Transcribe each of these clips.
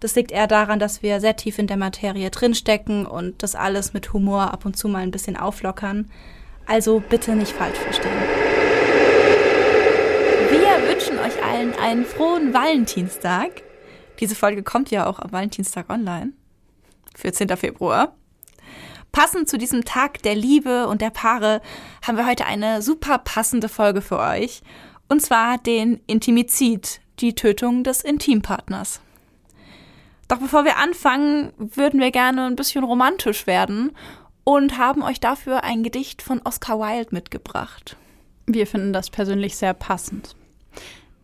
Das liegt eher daran, dass wir sehr tief in der Materie drinstecken und das alles mit Humor ab und zu mal ein bisschen auflockern. Also bitte nicht falsch verstehen. Wir wünschen euch allen einen frohen Valentinstag. Diese Folge kommt ja auch am Valentinstag online. 14. Februar. Passend zu diesem Tag der Liebe und der Paare haben wir heute eine super passende Folge für euch. Und zwar den Intimizid, die Tötung des Intimpartners. Doch bevor wir anfangen, würden wir gerne ein bisschen romantisch werden und haben euch dafür ein Gedicht von Oscar Wilde mitgebracht. Wir finden das persönlich sehr passend.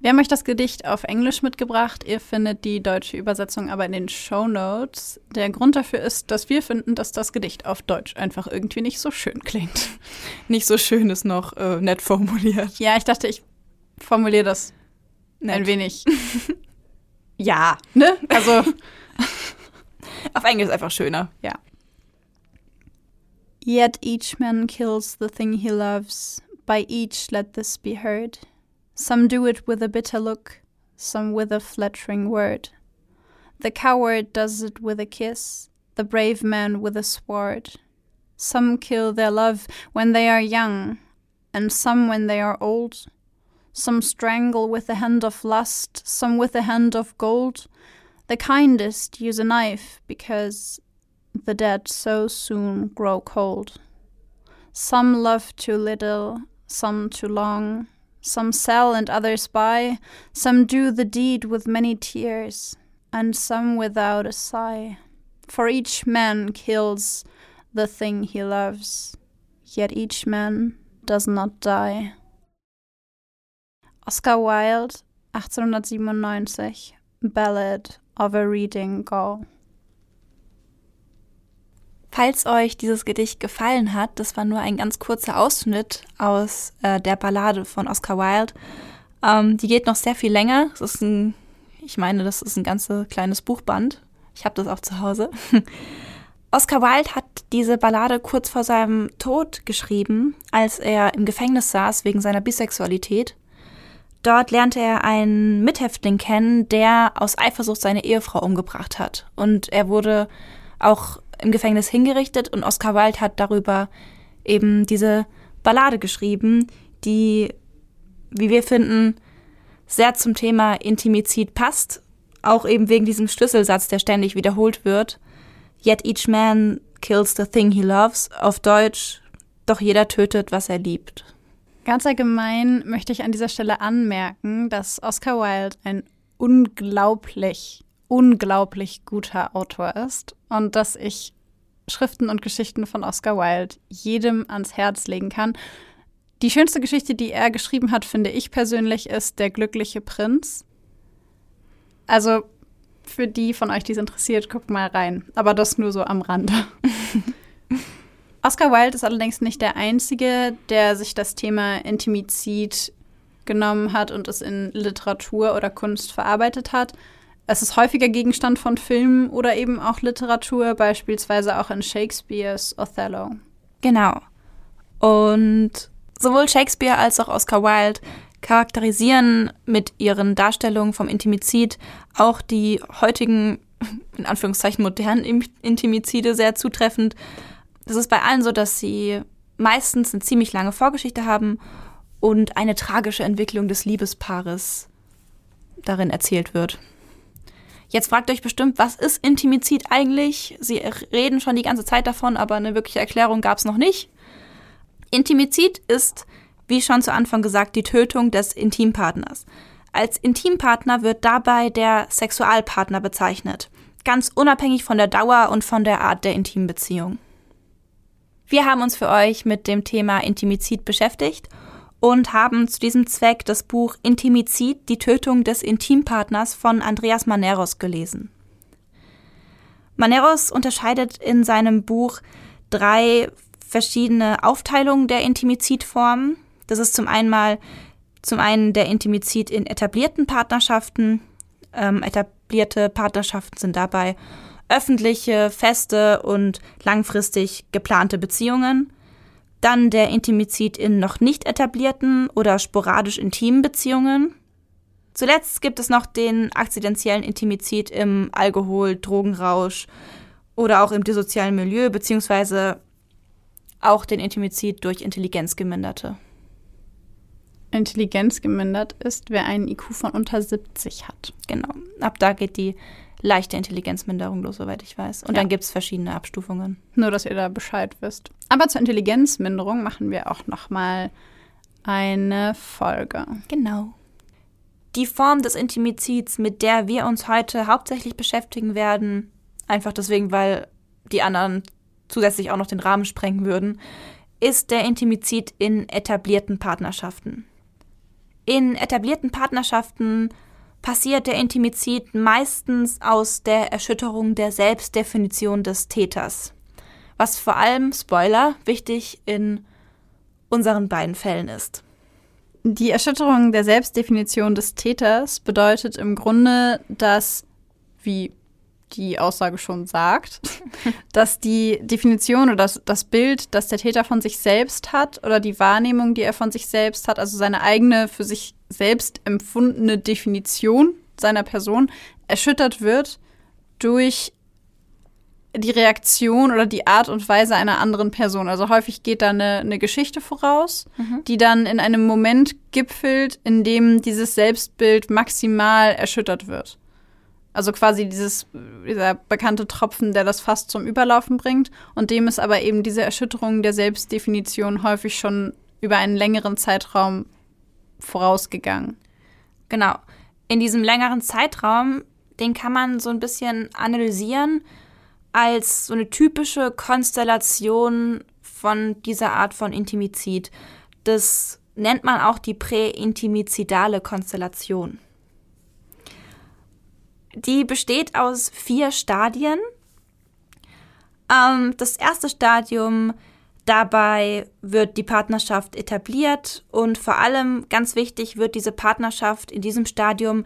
Wir haben euch das Gedicht auf Englisch mitgebracht. Ihr findet die deutsche Übersetzung aber in den Show Notes. Der Grund dafür ist, dass wir finden, dass das Gedicht auf Deutsch einfach irgendwie nicht so schön klingt. Nicht so schön ist noch äh, nett formuliert. Ja, ich dachte, ich formuliere das nett. ein wenig. ja, ne? Also auf Englisch ist einfach schöner. Ja. Yet each man kills the thing he loves. By each let this be heard. Some do it with a bitter look, some with a flattering word. The coward does it with a kiss, the brave man with a sword. Some kill their love when they are young, and some when they are old. Some strangle with the hand of lust, some with the hand of gold. The kindest use a knife because the dead so soon grow cold. Some love too little, some too long. Some sell and others buy. Some do the deed with many tears, and some without a sigh. For each man kills the thing he loves, yet each man does not die. Oscar Wilde, 1897, Ballad of a Reading Go. Falls euch dieses Gedicht gefallen hat, das war nur ein ganz kurzer Ausschnitt aus äh, der Ballade von Oscar Wilde. Ähm, die geht noch sehr viel länger. Es ist ein, ich meine, das ist ein ganzes kleines Buchband. Ich habe das auch zu Hause. Oscar Wilde hat diese Ballade kurz vor seinem Tod geschrieben, als er im Gefängnis saß wegen seiner Bisexualität. Dort lernte er einen Mithäftling kennen, der aus Eifersucht seine Ehefrau umgebracht hat. Und er wurde auch im Gefängnis hingerichtet und Oscar Wilde hat darüber eben diese Ballade geschrieben, die, wie wir finden, sehr zum Thema Intimizid passt. Auch eben wegen diesem Schlüsselsatz, der ständig wiederholt wird. Yet each man kills the thing he loves. Auf Deutsch, doch jeder tötet, was er liebt. Ganz allgemein möchte ich an dieser Stelle anmerken, dass Oscar Wilde ein unglaublich, unglaublich guter Autor ist und dass ich Schriften und Geschichten von Oscar Wilde jedem ans Herz legen kann. Die schönste Geschichte, die er geschrieben hat, finde ich persönlich, ist Der glückliche Prinz. Also für die von euch, die es interessiert, guckt mal rein. Aber das nur so am Rande. Oscar Wilde ist allerdings nicht der Einzige, der sich das Thema Intimizid genommen hat und es in Literatur oder Kunst verarbeitet hat. Es ist häufiger Gegenstand von Filmen oder eben auch Literatur, beispielsweise auch in Shakespeares Othello. Genau. Und sowohl Shakespeare als auch Oscar Wilde charakterisieren mit ihren Darstellungen vom Intimizid auch die heutigen, in Anführungszeichen modernen Intimizide sehr zutreffend das ist bei allen so, dass sie meistens eine ziemlich lange Vorgeschichte haben und eine tragische Entwicklung des Liebespaares darin erzählt wird. Jetzt fragt euch bestimmt, was ist Intimizid eigentlich? Sie reden schon die ganze Zeit davon, aber eine wirkliche Erklärung gab es noch nicht. Intimizid ist, wie schon zu Anfang gesagt, die Tötung des Intimpartners. Als Intimpartner wird dabei der Sexualpartner bezeichnet, ganz unabhängig von der Dauer und von der Art der Intimbeziehung. Wir haben uns für euch mit dem Thema Intimizid beschäftigt und haben zu diesem Zweck das Buch Intimizid, die Tötung des Intimpartners von Andreas Maneros gelesen. Maneros unterscheidet in seinem Buch drei verschiedene Aufteilungen der Intimizidformen. Das ist zum einen mal zum einen der Intimizid in etablierten Partnerschaften. Ähm, etablierte Partnerschaften sind dabei öffentliche, feste und langfristig geplante Beziehungen. Dann der Intimizid in noch nicht etablierten oder sporadisch intimen Beziehungen. Zuletzt gibt es noch den akzidentiellen Intimizid im Alkohol, Drogenrausch oder auch im dissozialen Milieu, beziehungsweise auch den Intimizid durch Intelligenz geminderte. Intelligenz gemindert ist, wer einen IQ von unter 70 hat. Genau. Ab da geht die leichte Intelligenzminderung los, soweit ich weiß. Und ja. dann gibt es verschiedene Abstufungen. Nur, dass ihr da Bescheid wisst. Aber zur Intelligenzminderung machen wir auch noch mal eine Folge. Genau. Die Form des Intimizids, mit der wir uns heute hauptsächlich beschäftigen werden, einfach deswegen, weil die anderen zusätzlich auch noch den Rahmen sprengen würden, ist der Intimizid in etablierten Partnerschaften. In etablierten Partnerschaften passiert der Intimizid meistens aus der Erschütterung der Selbstdefinition des Täters. Was vor allem, Spoiler, wichtig in unseren beiden Fällen ist. Die Erschütterung der Selbstdefinition des Täters bedeutet im Grunde, dass, wie die Aussage schon sagt, dass die Definition oder das, das Bild, das der Täter von sich selbst hat oder die Wahrnehmung, die er von sich selbst hat, also seine eigene für sich selbst empfundene Definition seiner Person, erschüttert wird durch die Reaktion oder die Art und Weise einer anderen Person. Also häufig geht da eine, eine Geschichte voraus, mhm. die dann in einem Moment gipfelt, in dem dieses Selbstbild maximal erschüttert wird. Also quasi dieses, dieser bekannte Tropfen, der das fast zum Überlaufen bringt. Und dem ist aber eben diese Erschütterung der Selbstdefinition häufig schon über einen längeren Zeitraum vorausgegangen. Genau. In diesem längeren Zeitraum, den kann man so ein bisschen analysieren als so eine typische Konstellation von dieser Art von Intimizid. Das nennt man auch die präintimizidale Konstellation. Die besteht aus vier Stadien. Ähm, das erste Stadium, dabei wird die Partnerschaft etabliert und vor allem ganz wichtig wird diese Partnerschaft in diesem Stadium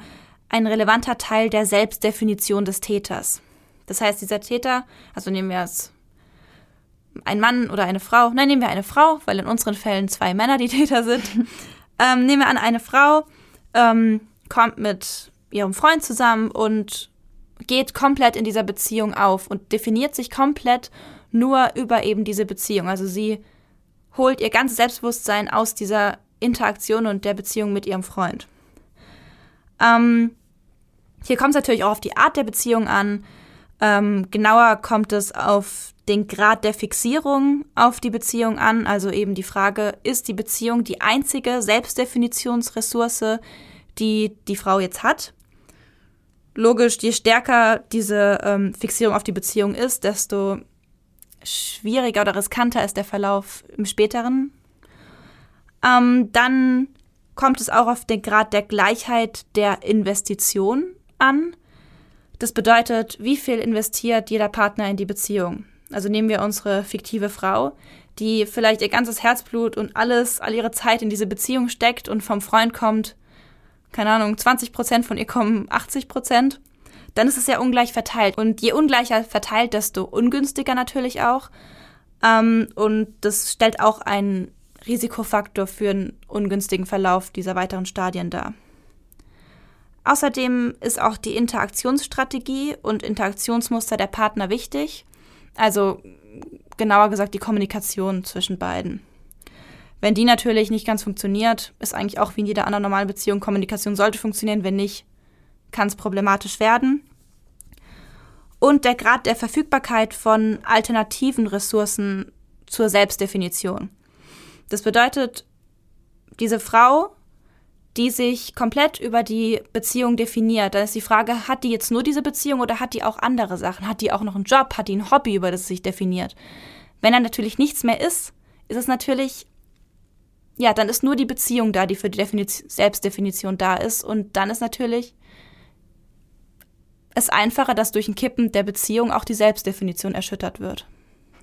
ein relevanter Teil der Selbstdefinition des Täters. Das heißt, dieser Täter, also nehmen wir es ein Mann oder eine Frau, nein, nehmen wir eine Frau, weil in unseren Fällen zwei Männer die Täter sind. ähm, nehmen wir an, eine Frau ähm, kommt mit ihrem Freund zusammen und geht komplett in dieser Beziehung auf und definiert sich komplett nur über eben diese Beziehung. Also sie holt ihr ganzes Selbstbewusstsein aus dieser Interaktion und der Beziehung mit ihrem Freund. Ähm, hier kommt es natürlich auch auf die Art der Beziehung an. Ähm, genauer kommt es auf den Grad der Fixierung auf die Beziehung an. Also eben die Frage, ist die Beziehung die einzige Selbstdefinitionsressource, die die Frau jetzt hat? logisch, je stärker diese ähm, Fixierung auf die Beziehung ist, desto schwieriger oder riskanter ist der Verlauf im späteren. Ähm, dann kommt es auch auf den Grad der Gleichheit der Investition an. Das bedeutet, wie viel investiert jeder Partner in die Beziehung. Also nehmen wir unsere fiktive Frau, die vielleicht ihr ganzes Herzblut und alles, all ihre Zeit in diese Beziehung steckt und vom Freund kommt, keine Ahnung, 20 Prozent von ihr kommen 80 Prozent, dann ist es ja ungleich verteilt. Und je ungleicher verteilt, desto ungünstiger natürlich auch. Ähm, und das stellt auch einen Risikofaktor für einen ungünstigen Verlauf dieser weiteren Stadien dar. Außerdem ist auch die Interaktionsstrategie und Interaktionsmuster der Partner wichtig. Also genauer gesagt die Kommunikation zwischen beiden. Wenn die natürlich nicht ganz funktioniert, ist eigentlich auch wie in jeder anderen normalen Beziehung, Kommunikation sollte funktionieren. Wenn nicht, kann es problematisch werden. und der Grad der Verfügbarkeit von alternativen Ressourcen zur Selbstdefinition. Das bedeutet, diese Frau, die sich komplett über die Beziehung definiert, dann ist die Frage, hat die jetzt nur diese Beziehung oder hat die auch andere Sachen? Hat die auch noch einen Job? Hat die ein Hobby, über das sie sich definiert? Wenn dann natürlich nichts mehr ist, ist es natürlich, ja, dann ist nur die Beziehung da, die für die Definition, Selbstdefinition da ist. Und dann ist natürlich es einfacher, dass durch ein Kippen der Beziehung auch die Selbstdefinition erschüttert wird.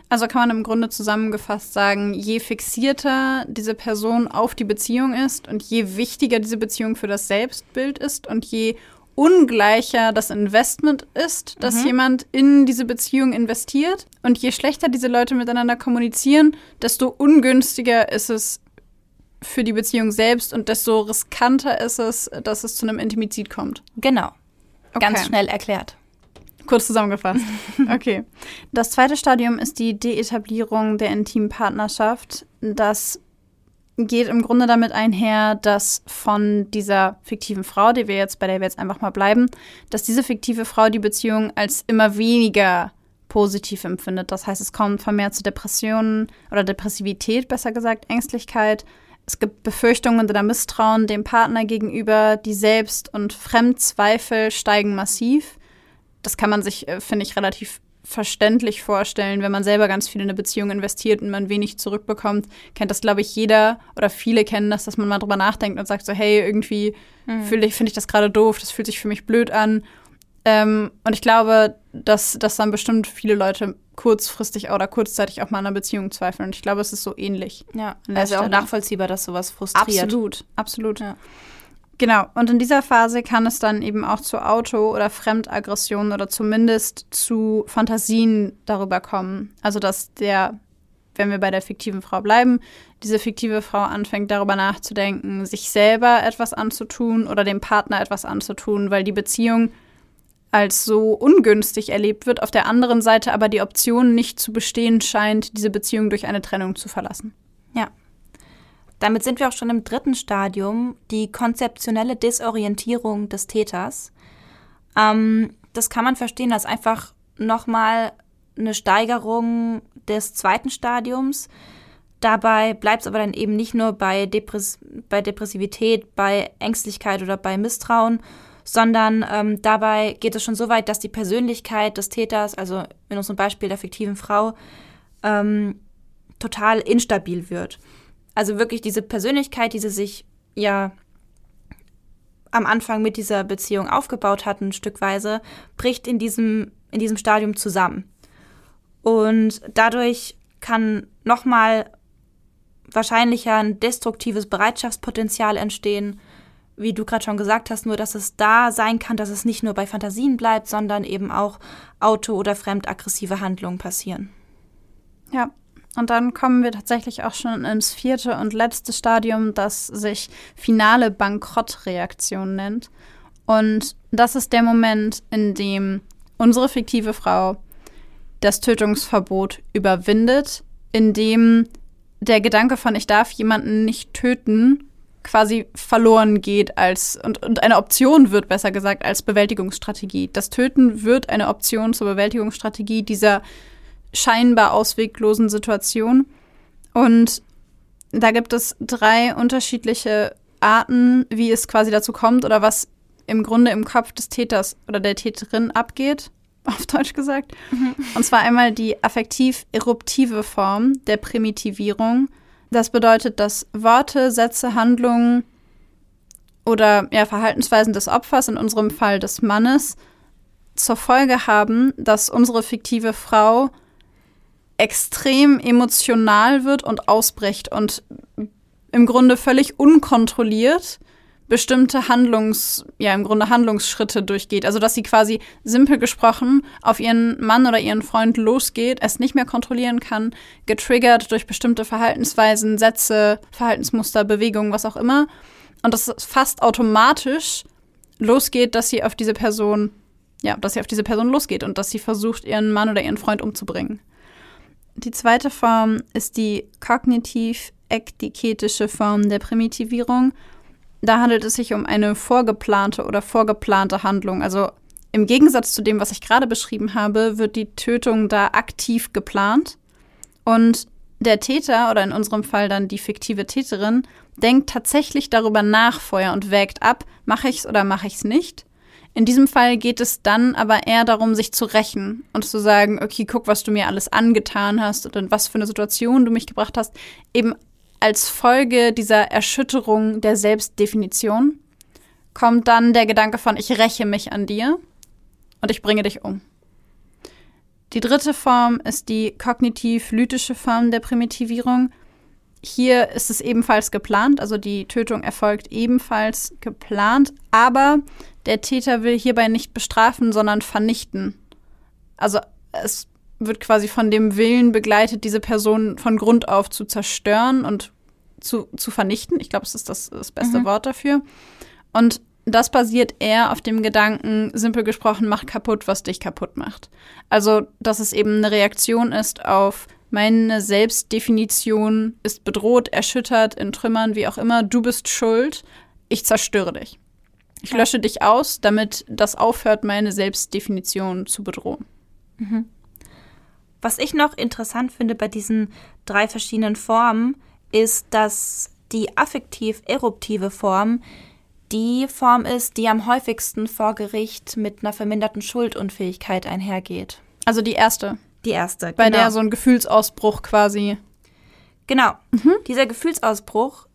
Also kann man im Grunde zusammengefasst sagen, je fixierter diese Person auf die Beziehung ist und je wichtiger diese Beziehung für das Selbstbild ist und je ungleicher das Investment ist, dass mhm. jemand in diese Beziehung investiert und je schlechter diese Leute miteinander kommunizieren, desto ungünstiger ist es für die Beziehung selbst und desto riskanter ist es, dass es zu einem Intimizid kommt. Genau. Okay. Ganz schnell erklärt. Kurz zusammengefasst. Okay. Das zweite Stadium ist die Deetablierung der intimen Partnerschaft. Das geht im Grunde damit einher, dass von dieser fiktiven Frau, die wir jetzt, bei der wir jetzt einfach mal bleiben, dass diese fiktive Frau die Beziehung als immer weniger positiv empfindet. Das heißt, es kommt vermehrt zu Depressionen oder Depressivität, besser gesagt, Ängstlichkeit. Es gibt Befürchtungen oder Misstrauen dem Partner gegenüber, die Selbst- und Fremdzweifel steigen massiv das kann man sich, äh, finde ich, relativ verständlich vorstellen, wenn man selber ganz viel in eine Beziehung investiert und man wenig zurückbekommt, kennt das, glaube ich, jeder oder viele kennen das, dass man mal drüber nachdenkt und sagt so, hey, irgendwie mhm. finde ich, das gerade doof, das fühlt sich für mich blöd an. Ähm, und ich glaube, dass, dass dann bestimmt viele Leute kurzfristig oder kurzzeitig auch mal an einer Beziehung zweifeln. Und ich glaube, es ist so ähnlich. Ja, also auch nachvollziehbar, dass sowas frustriert. Absolut, absolut. Ja. Genau, und in dieser Phase kann es dann eben auch zu Auto- oder Fremdaggressionen oder zumindest zu Fantasien darüber kommen. Also dass der, wenn wir bei der fiktiven Frau bleiben, diese fiktive Frau anfängt darüber nachzudenken, sich selber etwas anzutun oder dem Partner etwas anzutun, weil die Beziehung als so ungünstig erlebt wird, auf der anderen Seite aber die Option nicht zu bestehen scheint, diese Beziehung durch eine Trennung zu verlassen. Ja. Damit sind wir auch schon im dritten Stadium, die konzeptionelle Desorientierung des Täters. Ähm, das kann man verstehen als einfach nochmal eine Steigerung des zweiten Stadiums. Dabei bleibt es aber dann eben nicht nur bei, Depress bei Depressivität, bei Ängstlichkeit oder bei Misstrauen, sondern ähm, dabei geht es schon so weit, dass die Persönlichkeit des Täters, also in unserem Beispiel der fiktiven Frau, ähm, total instabil wird. Also wirklich diese Persönlichkeit, die sie sich ja am Anfang mit dieser Beziehung aufgebaut hatten, stückweise, bricht in diesem, in diesem Stadium zusammen. Und dadurch kann nochmal wahrscheinlicher ein destruktives Bereitschaftspotenzial entstehen, wie du gerade schon gesagt hast, nur dass es da sein kann, dass es nicht nur bei Fantasien bleibt, sondern eben auch auto- oder fremdaggressive Handlungen passieren. Ja, und dann kommen wir tatsächlich auch schon ins vierte und letzte Stadium, das sich finale Bankrottreaktion nennt. Und das ist der Moment, in dem unsere fiktive Frau das Tötungsverbot überwindet, in dem der Gedanke von ich darf jemanden nicht töten quasi verloren geht als und, und eine Option wird, besser gesagt, als Bewältigungsstrategie. Das Töten wird eine Option zur Bewältigungsstrategie dieser scheinbar ausweglosen Situation. Und da gibt es drei unterschiedliche Arten, wie es quasi dazu kommt oder was im Grunde im Kopf des Täters oder der Täterin abgeht, auf Deutsch gesagt. Mhm. Und zwar einmal die affektiv-eruptive Form der Primitivierung. Das bedeutet, dass Worte, Sätze, Handlungen oder ja, Verhaltensweisen des Opfers, in unserem Fall des Mannes, zur Folge haben, dass unsere fiktive Frau extrem emotional wird und ausbricht und im Grunde völlig unkontrolliert bestimmte Handlungs, ja, im Grunde Handlungsschritte durchgeht. Also, dass sie quasi simpel gesprochen auf ihren Mann oder ihren Freund losgeht, es nicht mehr kontrollieren kann, getriggert durch bestimmte Verhaltensweisen, Sätze, Verhaltensmuster, Bewegungen, was auch immer. Und dass es fast automatisch losgeht, dass sie auf diese Person, ja, dass sie auf diese Person losgeht und dass sie versucht, ihren Mann oder ihren Freund umzubringen. Die zweite Form ist die kognitiv-ekdiketische Form der Primitivierung. Da handelt es sich um eine vorgeplante oder vorgeplante Handlung. Also im Gegensatz zu dem, was ich gerade beschrieben habe, wird die Tötung da aktiv geplant. Und der Täter oder in unserem Fall dann die fiktive Täterin denkt tatsächlich darüber nach vorher und wägt ab, mache ich es oder mache ich es nicht. In diesem Fall geht es dann aber eher darum, sich zu rächen und zu sagen, okay, guck, was du mir alles angetan hast und in was für eine Situation du mich gebracht hast, eben als Folge dieser Erschütterung der Selbstdefinition kommt dann der Gedanke von, ich räche mich an dir und ich bringe dich um. Die dritte Form ist die kognitiv-lytische Form der Primitivierung. Hier ist es ebenfalls geplant, also die Tötung erfolgt ebenfalls geplant, aber der Täter will hierbei nicht bestrafen, sondern vernichten. Also es wird quasi von dem Willen begleitet, diese Person von Grund auf zu zerstören und zu, zu vernichten. Ich glaube, es ist das, das beste mhm. Wort dafür. Und das basiert eher auf dem Gedanken, simpel gesprochen, mach kaputt, was dich kaputt macht. Also, dass es eben eine Reaktion ist auf meine Selbstdefinition ist bedroht, erschüttert, in Trümmern, wie auch immer. Du bist schuld. Ich zerstöre dich. Ich ja. lösche dich aus, damit das aufhört, meine Selbstdefinition zu bedrohen. Mhm. Was ich noch interessant finde bei diesen drei verschiedenen Formen, ist, dass die affektiv-eruptive Form die Form ist, die am häufigsten vor Gericht mit einer verminderten Schuldunfähigkeit einhergeht. Also die erste. Die erste. Bei genau. der so ein Gefühlsausbruch quasi. Genau. Mhm. Dieser Gefühlsausbruch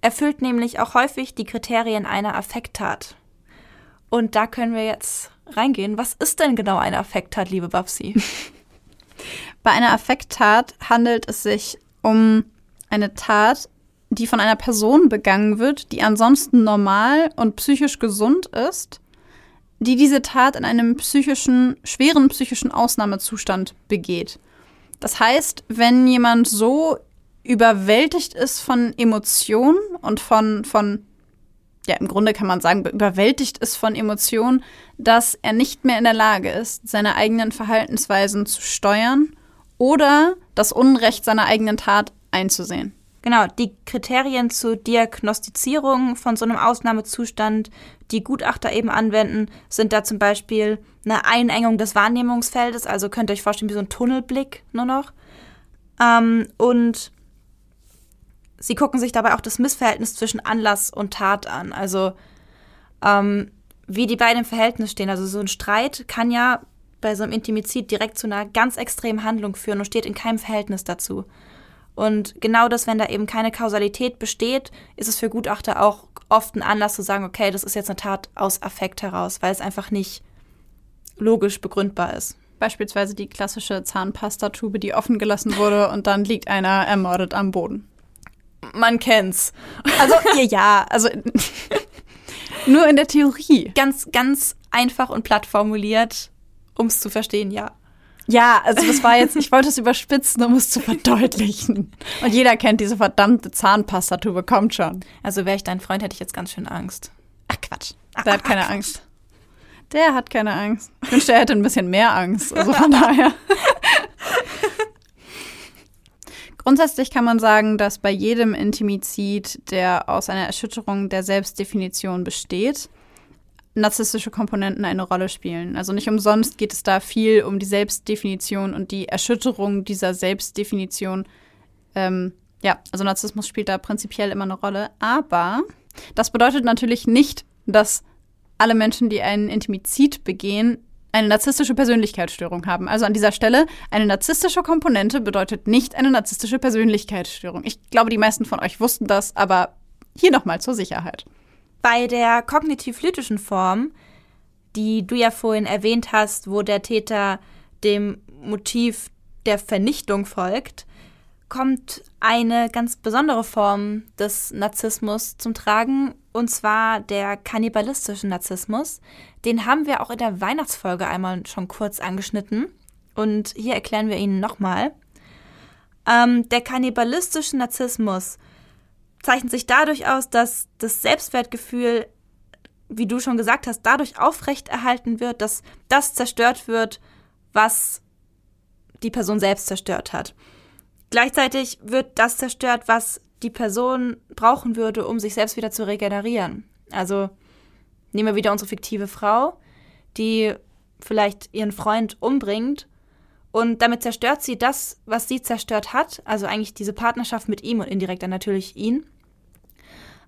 erfüllt nämlich auch häufig die Kriterien einer Affekttat. Und da können wir jetzt reingehen. Was ist denn genau eine Affekttat, liebe Babsi? Bei einer Affekttat handelt es sich um eine Tat, die von einer Person begangen wird, die ansonsten normal und psychisch gesund ist die diese Tat in einem psychischen, schweren psychischen Ausnahmezustand begeht. Das heißt, wenn jemand so überwältigt ist von Emotionen und von, von, ja, im Grunde kann man sagen, überwältigt ist von Emotionen, dass er nicht mehr in der Lage ist, seine eigenen Verhaltensweisen zu steuern oder das Unrecht seiner eigenen Tat einzusehen. Genau, die Kriterien zur Diagnostizierung von so einem Ausnahmezustand, die Gutachter eben anwenden, sind da zum Beispiel eine Einengung des Wahrnehmungsfeldes, also könnt ihr euch vorstellen, wie so ein Tunnelblick nur noch. Ähm, und sie gucken sich dabei auch das Missverhältnis zwischen Anlass und Tat an. Also ähm, wie die beiden im Verhältnis stehen. Also so ein Streit kann ja bei so einem Intimizid direkt zu einer ganz extremen Handlung führen und steht in keinem Verhältnis dazu. Und genau das, wenn da eben keine Kausalität besteht, ist es für Gutachter auch oft ein Anlass zu sagen, okay, das ist jetzt eine Tat aus Affekt heraus, weil es einfach nicht logisch begründbar ist. Beispielsweise die klassische Zahnpastatube, die offen gelassen wurde und dann liegt einer ermordet am Boden. Man kennt's. Also ja, also nur in der Theorie. Ganz, ganz einfach und platt formuliert, um es zu verstehen, ja. Ja, also das war jetzt, ich wollte es überspitzen, um es zu verdeutlichen. Und jeder kennt diese verdammte Zahnpastatube, kommt schon. Also wäre ich dein Freund, hätte ich jetzt ganz schön Angst. Ach Quatsch. Der hat keine Angst. Der hat keine Angst. Ich wünschte, er hätte ein bisschen mehr Angst. Also von daher. Grundsätzlich kann man sagen, dass bei jedem Intimizid, der aus einer Erschütterung der Selbstdefinition besteht, narzisstische Komponenten eine Rolle spielen. Also nicht umsonst geht es da viel um die Selbstdefinition und die Erschütterung dieser Selbstdefinition. Ähm, ja, also Narzissmus spielt da prinzipiell immer eine Rolle. Aber das bedeutet natürlich nicht, dass alle Menschen, die einen Intimizid begehen, eine narzisstische Persönlichkeitsstörung haben. Also an dieser Stelle, eine narzisstische Komponente bedeutet nicht eine narzisstische Persönlichkeitsstörung. Ich glaube, die meisten von euch wussten das, aber hier nochmal zur Sicherheit. Bei der kognitiv-lytischen Form, die du ja vorhin erwähnt hast, wo der Täter dem Motiv der Vernichtung folgt, kommt eine ganz besondere Form des Narzissmus zum Tragen, und zwar der kannibalistische Narzissmus. Den haben wir auch in der Weihnachtsfolge einmal schon kurz angeschnitten. Und hier erklären wir ihn nochmal. Ähm, der kannibalistische Narzissmus zeichnet sich dadurch aus, dass das Selbstwertgefühl, wie du schon gesagt hast, dadurch aufrechterhalten wird, dass das zerstört wird, was die Person selbst zerstört hat. Gleichzeitig wird das zerstört, was die Person brauchen würde, um sich selbst wieder zu regenerieren. Also nehmen wir wieder unsere fiktive Frau, die vielleicht ihren Freund umbringt. Und damit zerstört sie das, was sie zerstört hat, also eigentlich diese Partnerschaft mit ihm und indirekt dann natürlich ihn.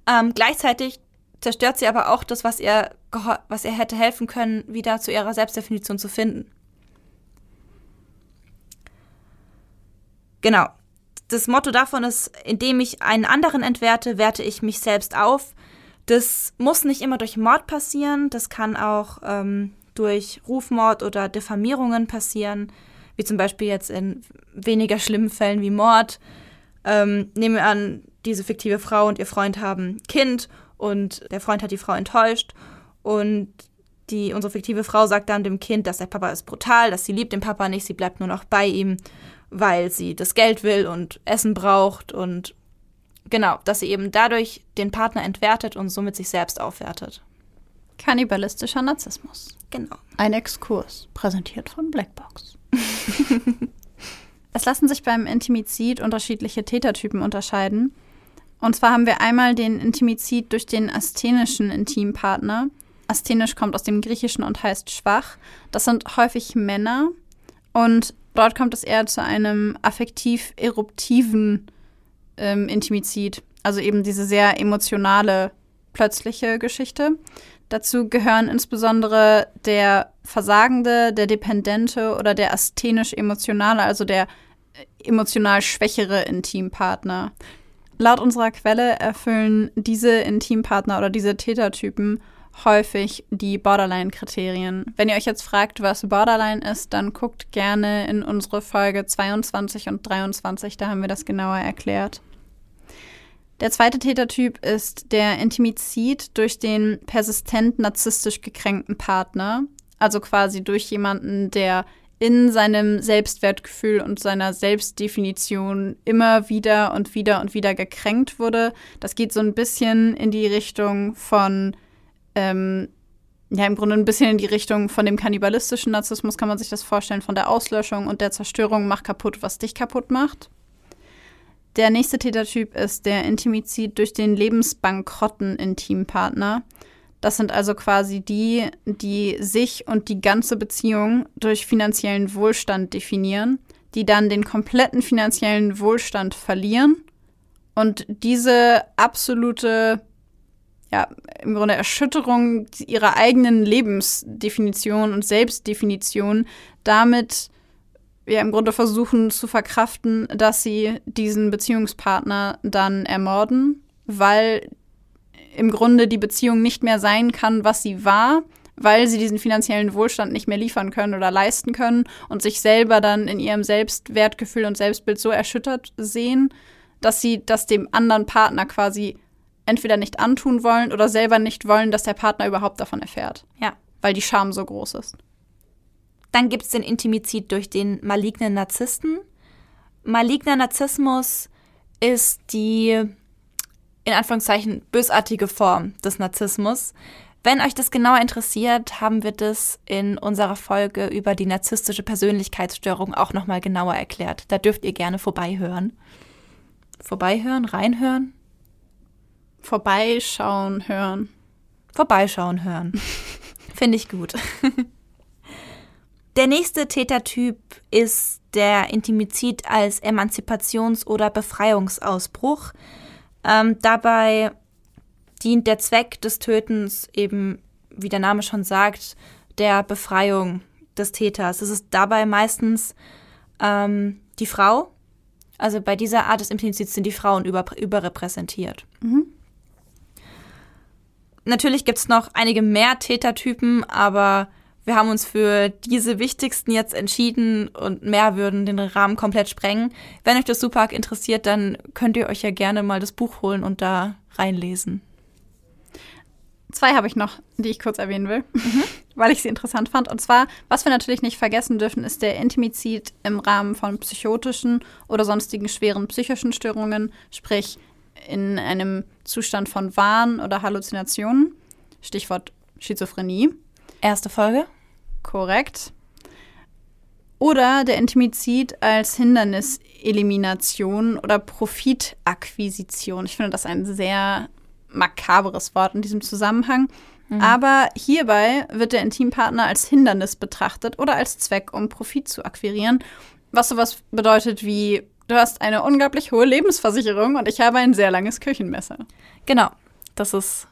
Ähm, gleichzeitig zerstört sie aber auch das, was ihr, was ihr hätte helfen können, wieder zu ihrer Selbstdefinition zu finden. Genau. Das Motto davon ist, indem ich einen anderen entwerte, werte ich mich selbst auf. Das muss nicht immer durch Mord passieren, das kann auch ähm, durch Rufmord oder Diffamierungen passieren, wie zum Beispiel jetzt in weniger schlimmen Fällen wie Mord. Ähm, nehmen wir an, diese fiktive Frau und ihr Freund haben Kind und der Freund hat die Frau enttäuscht und die, unsere fiktive Frau sagt dann dem Kind, dass der Papa ist brutal, dass sie liebt den Papa nicht, sie bleibt nur noch bei ihm, weil sie das Geld will und Essen braucht und genau, dass sie eben dadurch den Partner entwertet und somit sich selbst aufwertet. Kannibalistischer Narzissmus. Genau. Ein Exkurs, präsentiert von Blackbox. es lassen sich beim Intimizid unterschiedliche Tätertypen unterscheiden. Und zwar haben wir einmal den Intimizid durch den asthenischen Intimpartner. Asthenisch kommt aus dem Griechischen und heißt schwach. Das sind häufig Männer. Und dort kommt es eher zu einem affektiv eruptiven ähm, Intimizid. Also eben diese sehr emotionale, plötzliche Geschichte. Dazu gehören insbesondere der Versagende, der Dependente oder der asthenisch-emotionale, also der äh, emotional schwächere Intimpartner. Laut unserer Quelle erfüllen diese Intimpartner oder diese Tätertypen häufig die Borderline-Kriterien. Wenn ihr euch jetzt fragt, was Borderline ist, dann guckt gerne in unsere Folge 22 und 23, da haben wir das genauer erklärt. Der zweite Tätertyp ist der Intimizid durch den persistent narzisstisch gekränkten Partner, also quasi durch jemanden, der in seinem Selbstwertgefühl und seiner Selbstdefinition immer wieder und wieder und wieder gekränkt wurde. Das geht so ein bisschen in die Richtung von, ähm, ja, im Grunde ein bisschen in die Richtung von dem kannibalistischen Narzissmus, kann man sich das vorstellen, von der Auslöschung und der Zerstörung, mach kaputt, was dich kaputt macht. Der nächste Tätertyp ist der Intimizid durch den lebensbankrotten Intimpartner. Das sind also quasi die, die sich und die ganze Beziehung durch finanziellen Wohlstand definieren, die dann den kompletten finanziellen Wohlstand verlieren und diese absolute, ja, im Grunde Erschütterung ihrer eigenen Lebensdefinition und Selbstdefinition damit ja im Grunde versuchen zu verkraften, dass sie diesen Beziehungspartner dann ermorden, weil im Grunde die Beziehung nicht mehr sein kann, was sie war, weil sie diesen finanziellen Wohlstand nicht mehr liefern können oder leisten können und sich selber dann in ihrem Selbstwertgefühl und Selbstbild so erschüttert sehen, dass sie das dem anderen Partner quasi entweder nicht antun wollen oder selber nicht wollen, dass der Partner überhaupt davon erfährt. Ja. Weil die Scham so groß ist. Dann gibt es den Intimizid durch den malignen Narzissten. Maligner Narzissmus ist die in Anführungszeichen bösartige Form des Narzissmus. Wenn euch das genauer interessiert, haben wir das in unserer Folge über die narzisstische Persönlichkeitsstörung auch nochmal genauer erklärt. Da dürft ihr gerne vorbeihören. Vorbeihören, reinhören? Vorbeischauen, hören. Vorbeischauen, hören. Finde ich gut. Der nächste Tätertyp ist der Intimizid als Emanzipations- oder Befreiungsausbruch. Ähm, dabei dient der Zweck des Tötens eben, wie der Name schon sagt, der Befreiung des Täters. Es ist dabei meistens ähm, die Frau. Also bei dieser Art des Implizids sind die Frauen über, überrepräsentiert. Mhm. Natürlich gibt es noch einige mehr Tätertypen, aber wir haben uns für diese wichtigsten jetzt entschieden und mehr würden den Rahmen komplett sprengen. Wenn euch das Superarg interessiert, dann könnt ihr euch ja gerne mal das Buch holen und da reinlesen. Zwei habe ich noch, die ich kurz erwähnen will, mhm. weil ich sie interessant fand. Und zwar, was wir natürlich nicht vergessen dürfen, ist der Intimizid im Rahmen von psychotischen oder sonstigen schweren psychischen Störungen, sprich in einem Zustand von Wahn oder Halluzinationen. Stichwort Schizophrenie. Erste Folge. Korrekt. Oder der Intimizid als Hinderniselimination oder Profitakquisition. Ich finde das ein sehr makabres Wort in diesem Zusammenhang. Mhm. Aber hierbei wird der Intimpartner als Hindernis betrachtet oder als Zweck, um Profit zu akquirieren. Was sowas bedeutet wie, du hast eine unglaublich hohe Lebensversicherung und ich habe ein sehr langes Küchenmesser. Genau. Das ist.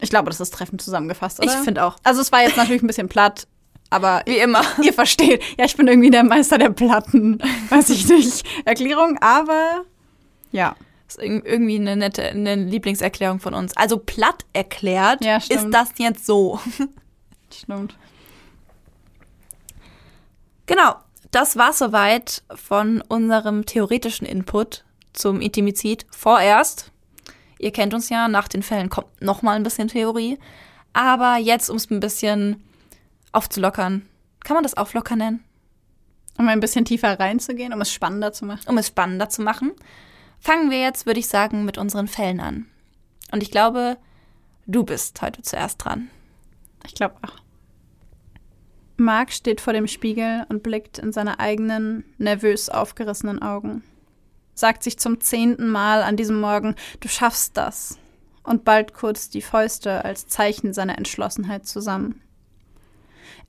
Ich glaube, das ist treffend zusammengefasst, oder? Ich finde auch. Also es war jetzt natürlich ein bisschen platt, aber Wie immer. ihr versteht. Ja, ich bin irgendwie der Meister der Platten, weiß ich nicht, Erklärung, aber ja. Das ist irg- irgendwie eine nette eine Lieblingserklärung von uns. Also platt erklärt Ja, ist das jetzt so. Stimmt. Genau, das war soweit von unserem theoretischen Input zum Intimizid. Vorerst, ihr kennt uns ja, nach den Fällen kommt noch mal ein bisschen Theorie. Aber jetzt, um es ein bisschen aufzulockern, kann man das auflockern nennen, Um ein bisschen tiefer reinzugehen, um es spannender zu machen. um es spannender zu machen, fangen wir jetzt, würde ich sagen, mit unseren Fällen an. Und ich glaube, du bist heute zuerst dran. Ich glaube auch. Mark steht vor dem Spiegel und blickt in seine eigenen, nervös aufgerissenen Augen. Sagt sich zum zehnten Mal an diesem Morgen, du schaffst das. Und bald kurz die Fäuste als Zeichen seiner Entschlossenheit zusammen.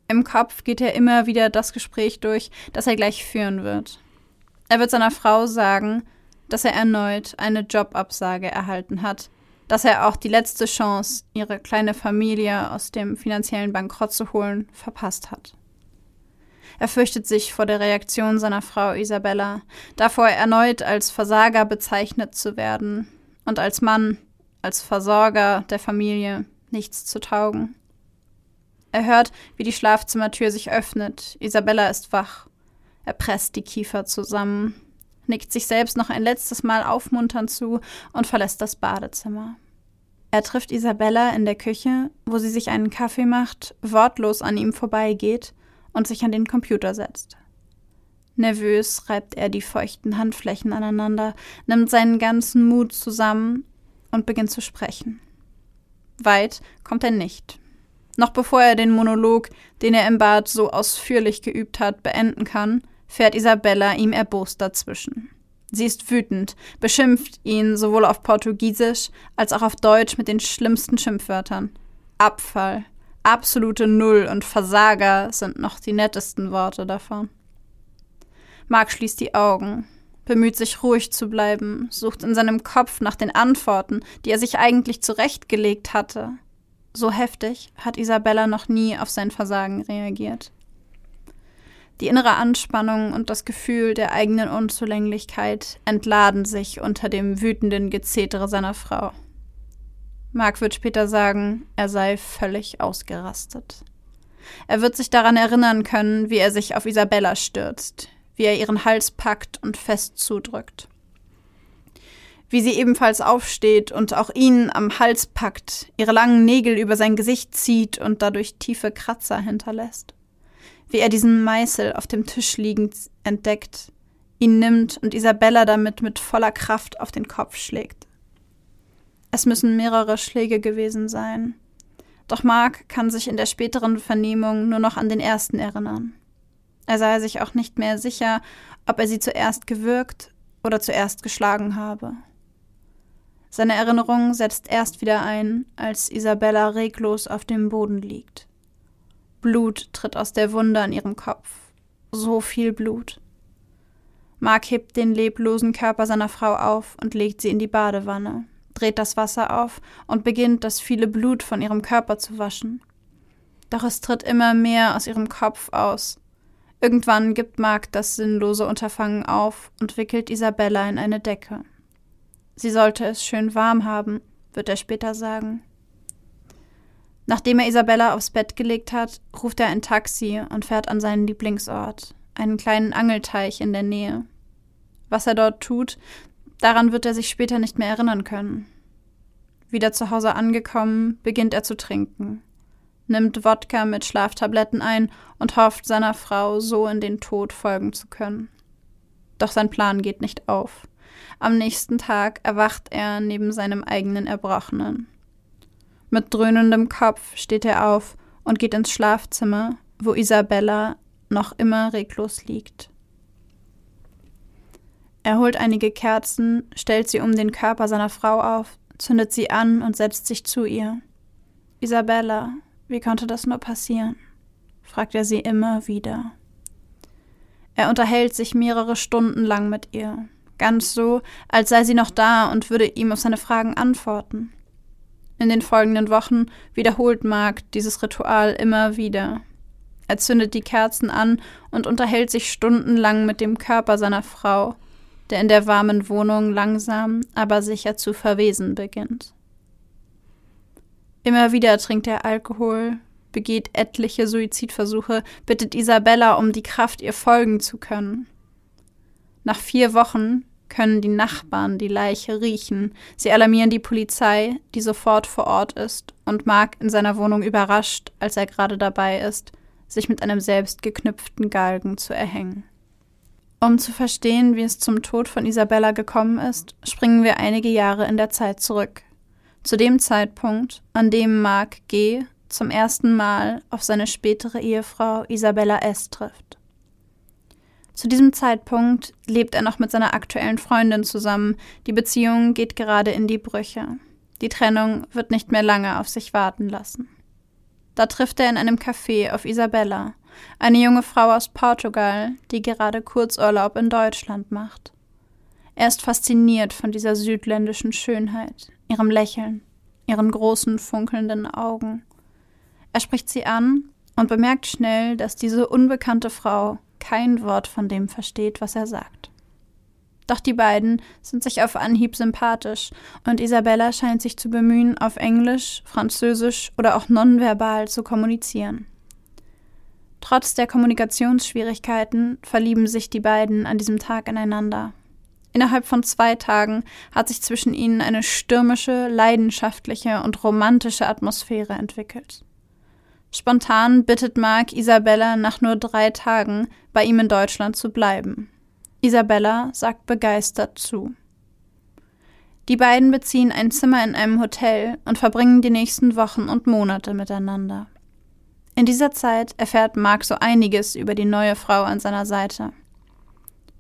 Im Kopf geht er immer wieder das Gespräch durch, das er gleich führen wird. Er wird seiner Frau sagen, dass er erneut eine Jobabsage erhalten hat, dass er auch die letzte Chance, ihre kleine Familie aus dem finanziellen Bankrott zu holen, verpasst hat. Er fürchtet sich vor der Reaktion seiner Frau Isabella, davor erneut als Versager bezeichnet zu werden und als Mann, als Versorger der Familie nichts zu taugen. Er hört, wie die Schlafzimmertür sich öffnet. Isabella ist wach. Er presst die Kiefer zusammen, nickt sich selbst noch ein letztes Mal aufmunternd zu und verlässt das Badezimmer. Er trifft Isabella in der Küche, wo sie sich einen Kaffee macht, wortlos an ihm vorbeigeht und sich an den Computer setzt. Nervös reibt er die feuchten Handflächen aneinander, nimmt seinen ganzen Mut zusammen und beginnt zu sprechen. Weit kommt er nicht. Noch bevor er den Monolog, den er im Bad so ausführlich geübt hat, beenden kann, fährt Isabella ihm erbost dazwischen. Sie ist wütend, beschimpft ihn sowohl auf Portugiesisch als auch auf Deutsch mit den schlimmsten Schimpfwörtern. Abfall, absolute Null und Versager sind noch die nettesten Worte davon. Mark schließt die Augen, bemüht sich ruhig zu bleiben, sucht in seinem Kopf nach den Antworten, die er sich eigentlich zurechtgelegt hatte. So heftig hat Isabella noch nie auf sein Versagen reagiert. Die innere Anspannung und das Gefühl der eigenen Unzulänglichkeit entladen sich unter dem wütenden Gezetere seiner Frau. Mark wird später sagen, er sei völlig ausgerastet. Er wird sich daran erinnern können, wie er sich auf Isabella stürzt, wie er ihren Hals packt und fest zudrückt. Wie sie ebenfalls aufsteht und auch ihn am Hals packt, ihre langen Nägel über sein Gesicht zieht und dadurch tiefe Kratzer hinterlässt wie er diesen Meißel auf dem Tisch liegend entdeckt, ihn nimmt und Isabella damit mit voller Kraft auf den Kopf schlägt. Es müssen mehrere Schläge gewesen sein. Doch Mark kann sich in der späteren Vernehmung nur noch an den ersten erinnern. Er sei sich auch nicht mehr sicher, ob er sie zuerst gewürgt oder zuerst geschlagen habe. Seine Erinnerung setzt erst wieder ein, als Isabella reglos auf dem Boden liegt. Blut tritt aus der Wunde an ihrem Kopf. So viel Blut. Mark hebt den leblosen Körper seiner Frau auf und legt sie in die Badewanne, dreht das Wasser auf und beginnt, das viele Blut von ihrem Körper zu waschen. Doch es tritt immer mehr aus ihrem Kopf aus. Irgendwann gibt Mark das sinnlose Unterfangen auf und wickelt Isabella in eine Decke. Sie sollte es schön warm haben, wird er später sagen. Nachdem er Isabella aufs Bett gelegt hat, ruft er ein Taxi und fährt an seinen Lieblingsort, einen kleinen Angelteich in der Nähe. Was er dort tut, daran wird er sich später nicht mehr erinnern können. Wieder zu Hause angekommen, beginnt er zu trinken, nimmt Wodka mit Schlaftabletten ein und hofft, seiner Frau so in den Tod folgen zu können. Doch sein Plan geht nicht auf. Am nächsten Tag erwacht er neben seinem eigenen Erbrochenen. Mit dröhnendem Kopf steht er auf und geht ins Schlafzimmer, wo Isabella noch immer reglos liegt. Er holt einige Kerzen, stellt sie um den Körper seiner Frau auf, zündet sie an und setzt sich zu ihr. Isabella, wie konnte das nur passieren? fragt er sie immer wieder. Er unterhält sich mehrere Stunden lang mit ihr, ganz so, als sei sie noch da und würde ihm auf seine Fragen antworten. In den folgenden Wochen wiederholt Mark dieses Ritual immer wieder. Er zündet die Kerzen an und unterhält sich stundenlang mit dem Körper seiner Frau, der in der warmen Wohnung langsam, aber sicher zu verwesen beginnt. Immer wieder trinkt er Alkohol, begeht etliche Suizidversuche, bittet Isabella um die Kraft, ihr folgen zu können. Nach vier Wochen können die Nachbarn die Leiche riechen. Sie alarmieren die Polizei, die sofort vor Ort ist und Mark in seiner Wohnung überrascht, als er gerade dabei ist, sich mit einem selbst geknüpften Galgen zu erhängen. Um zu verstehen, wie es zum Tod von Isabella gekommen ist, springen wir einige Jahre in der Zeit zurück. Zu dem Zeitpunkt, an dem Mark G. zum ersten Mal auf seine spätere Ehefrau Isabella S. trifft. Zu diesem Zeitpunkt lebt er noch mit seiner aktuellen Freundin zusammen. Die Beziehung geht gerade in die Brüche. Die Trennung wird nicht mehr lange auf sich warten lassen. Da trifft er in einem Café auf Isabella, eine junge Frau aus Portugal, die gerade Kurzurlaub in Deutschland macht. Er ist fasziniert von dieser südländischen Schönheit, ihrem Lächeln, ihren großen funkelnden Augen. Er spricht sie an und bemerkt schnell, dass diese unbekannte Frau kein Wort von dem versteht, was er sagt. Doch die beiden sind sich auf Anhieb sympathisch und Isabella scheint sich zu bemühen, auf Englisch, Französisch oder auch nonverbal zu kommunizieren. Trotz der Kommunikationsschwierigkeiten verlieben sich die beiden an diesem Tag ineinander. Innerhalb von zwei Tagen hat sich zwischen ihnen eine stürmische, leidenschaftliche und romantische Atmosphäre entwickelt. Spontan bittet Mark Isabella nach nur drei Tagen bei ihm in Deutschland zu bleiben. Isabella sagt begeistert zu. Die beiden beziehen ein Zimmer in einem Hotel und verbringen die nächsten Wochen und Monate miteinander. In dieser Zeit erfährt Mark so einiges über die neue Frau an seiner Seite.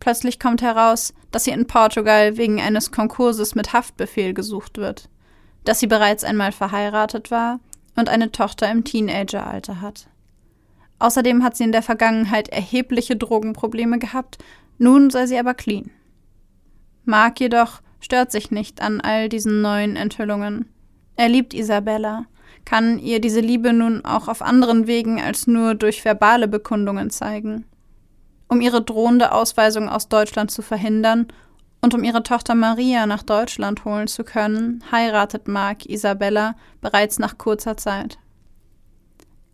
Plötzlich kommt heraus, dass sie in Portugal wegen eines Konkurses mit Haftbefehl gesucht wird, dass sie bereits einmal verheiratet war und eine Tochter im Teenageralter hat. Außerdem hat sie in der Vergangenheit erhebliche Drogenprobleme gehabt, nun sei sie aber clean. Mark jedoch stört sich nicht an all diesen neuen Enthüllungen. Er liebt Isabella, kann ihr diese Liebe nun auch auf anderen Wegen als nur durch verbale Bekundungen zeigen. Um ihre drohende Ausweisung aus Deutschland zu verhindern und um ihre Tochter Maria nach Deutschland holen zu können, heiratet Mark Isabella bereits nach kurzer Zeit.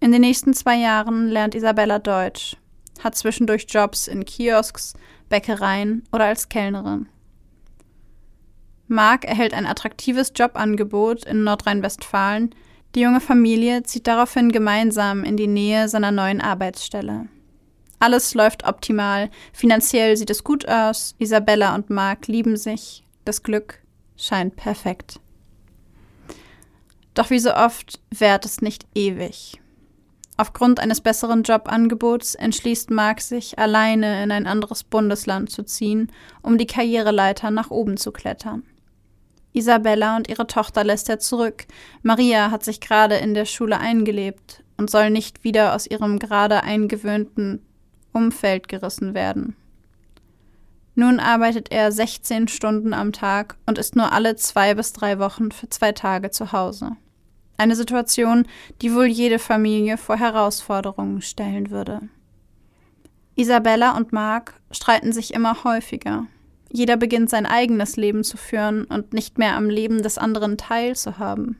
In den nächsten zwei Jahren lernt Isabella Deutsch, hat zwischendurch Jobs in Kiosks, Bäckereien oder als Kellnerin. Mark erhält ein attraktives Jobangebot in Nordrhein-Westfalen. Die junge Familie zieht daraufhin gemeinsam in die Nähe seiner neuen Arbeitsstelle. Alles läuft optimal. Finanziell sieht es gut aus. Isabella und Mark lieben sich. Das Glück scheint perfekt. Doch wie so oft währt es nicht ewig. Aufgrund eines besseren Jobangebots entschließt Mark sich, alleine in ein anderes Bundesland zu ziehen, um die Karriereleiter nach oben zu klettern. Isabella und ihre Tochter lässt er zurück. Maria hat sich gerade in der Schule eingelebt und soll nicht wieder aus ihrem gerade eingewöhnten Umfeld gerissen werden. Nun arbeitet er 16 Stunden am Tag und ist nur alle zwei bis drei Wochen für zwei Tage zu Hause. Eine Situation, die wohl jede Familie vor Herausforderungen stellen würde. Isabella und Mark streiten sich immer häufiger. Jeder beginnt sein eigenes Leben zu führen und nicht mehr am Leben des anderen teilzuhaben.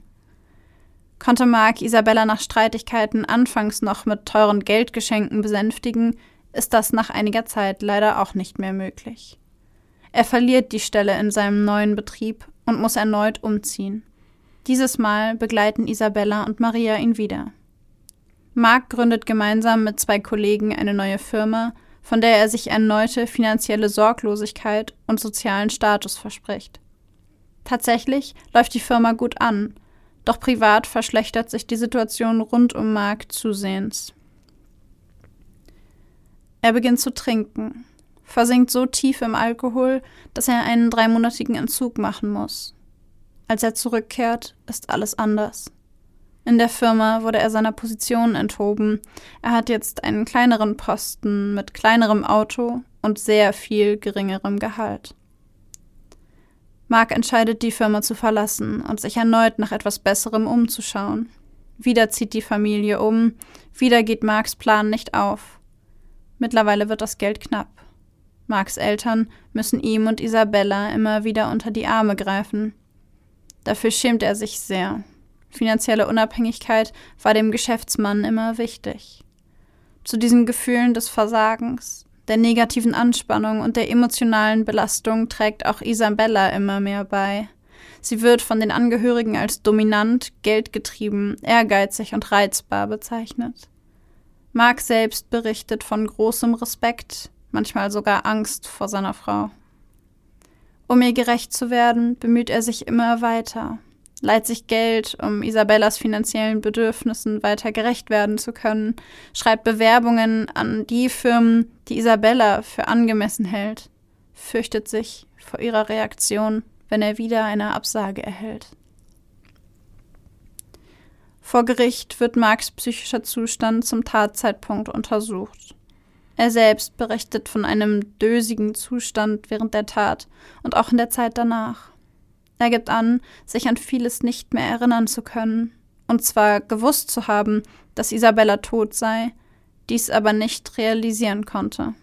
Konnte Mark Isabella nach Streitigkeiten anfangs noch mit teuren Geldgeschenken besänftigen, ist das nach einiger Zeit leider auch nicht mehr möglich. Er verliert die Stelle in seinem neuen Betrieb und muss erneut umziehen. Dieses Mal begleiten Isabella und Maria ihn wieder. Mark gründet gemeinsam mit zwei Kollegen eine neue Firma, von der er sich erneute finanzielle Sorglosigkeit und sozialen Status verspricht. Tatsächlich läuft die Firma gut an, doch privat verschlechtert sich die Situation rund um Mark zusehends. Er beginnt zu trinken, versinkt so tief im Alkohol, dass er einen dreimonatigen Entzug machen muss. Als er zurückkehrt, ist alles anders. In der Firma wurde er seiner Position enthoben. Er hat jetzt einen kleineren Posten mit kleinerem Auto und sehr viel geringerem Gehalt. Mark entscheidet, die Firma zu verlassen und sich erneut nach etwas Besserem umzuschauen. Wieder zieht die Familie um, wieder geht Marks Plan nicht auf. Mittlerweile wird das Geld knapp. Marks Eltern müssen ihm und Isabella immer wieder unter die Arme greifen. Dafür schämt er sich sehr. Finanzielle Unabhängigkeit war dem Geschäftsmann immer wichtig. Zu diesen Gefühlen des Versagens, der negativen Anspannung und der emotionalen Belastung trägt auch Isabella immer mehr bei. Sie wird von den Angehörigen als dominant, geldgetrieben, ehrgeizig und reizbar bezeichnet. Mark selbst berichtet von großem Respekt, manchmal sogar Angst vor seiner Frau. Um ihr gerecht zu werden, bemüht er sich immer weiter, leiht sich Geld, um Isabellas finanziellen Bedürfnissen weiter gerecht werden zu können, schreibt Bewerbungen an die Firmen, die Isabella für angemessen hält, fürchtet sich vor ihrer Reaktion, wenn er wieder eine Absage erhält. Vor Gericht wird Marks psychischer Zustand zum Tatzeitpunkt untersucht. Er selbst berichtet von einem dösigen Zustand während der Tat und auch in der Zeit danach. Er gibt an, sich an vieles nicht mehr erinnern zu können, und zwar gewusst zu haben, dass Isabella tot sei, dies aber nicht realisieren konnte.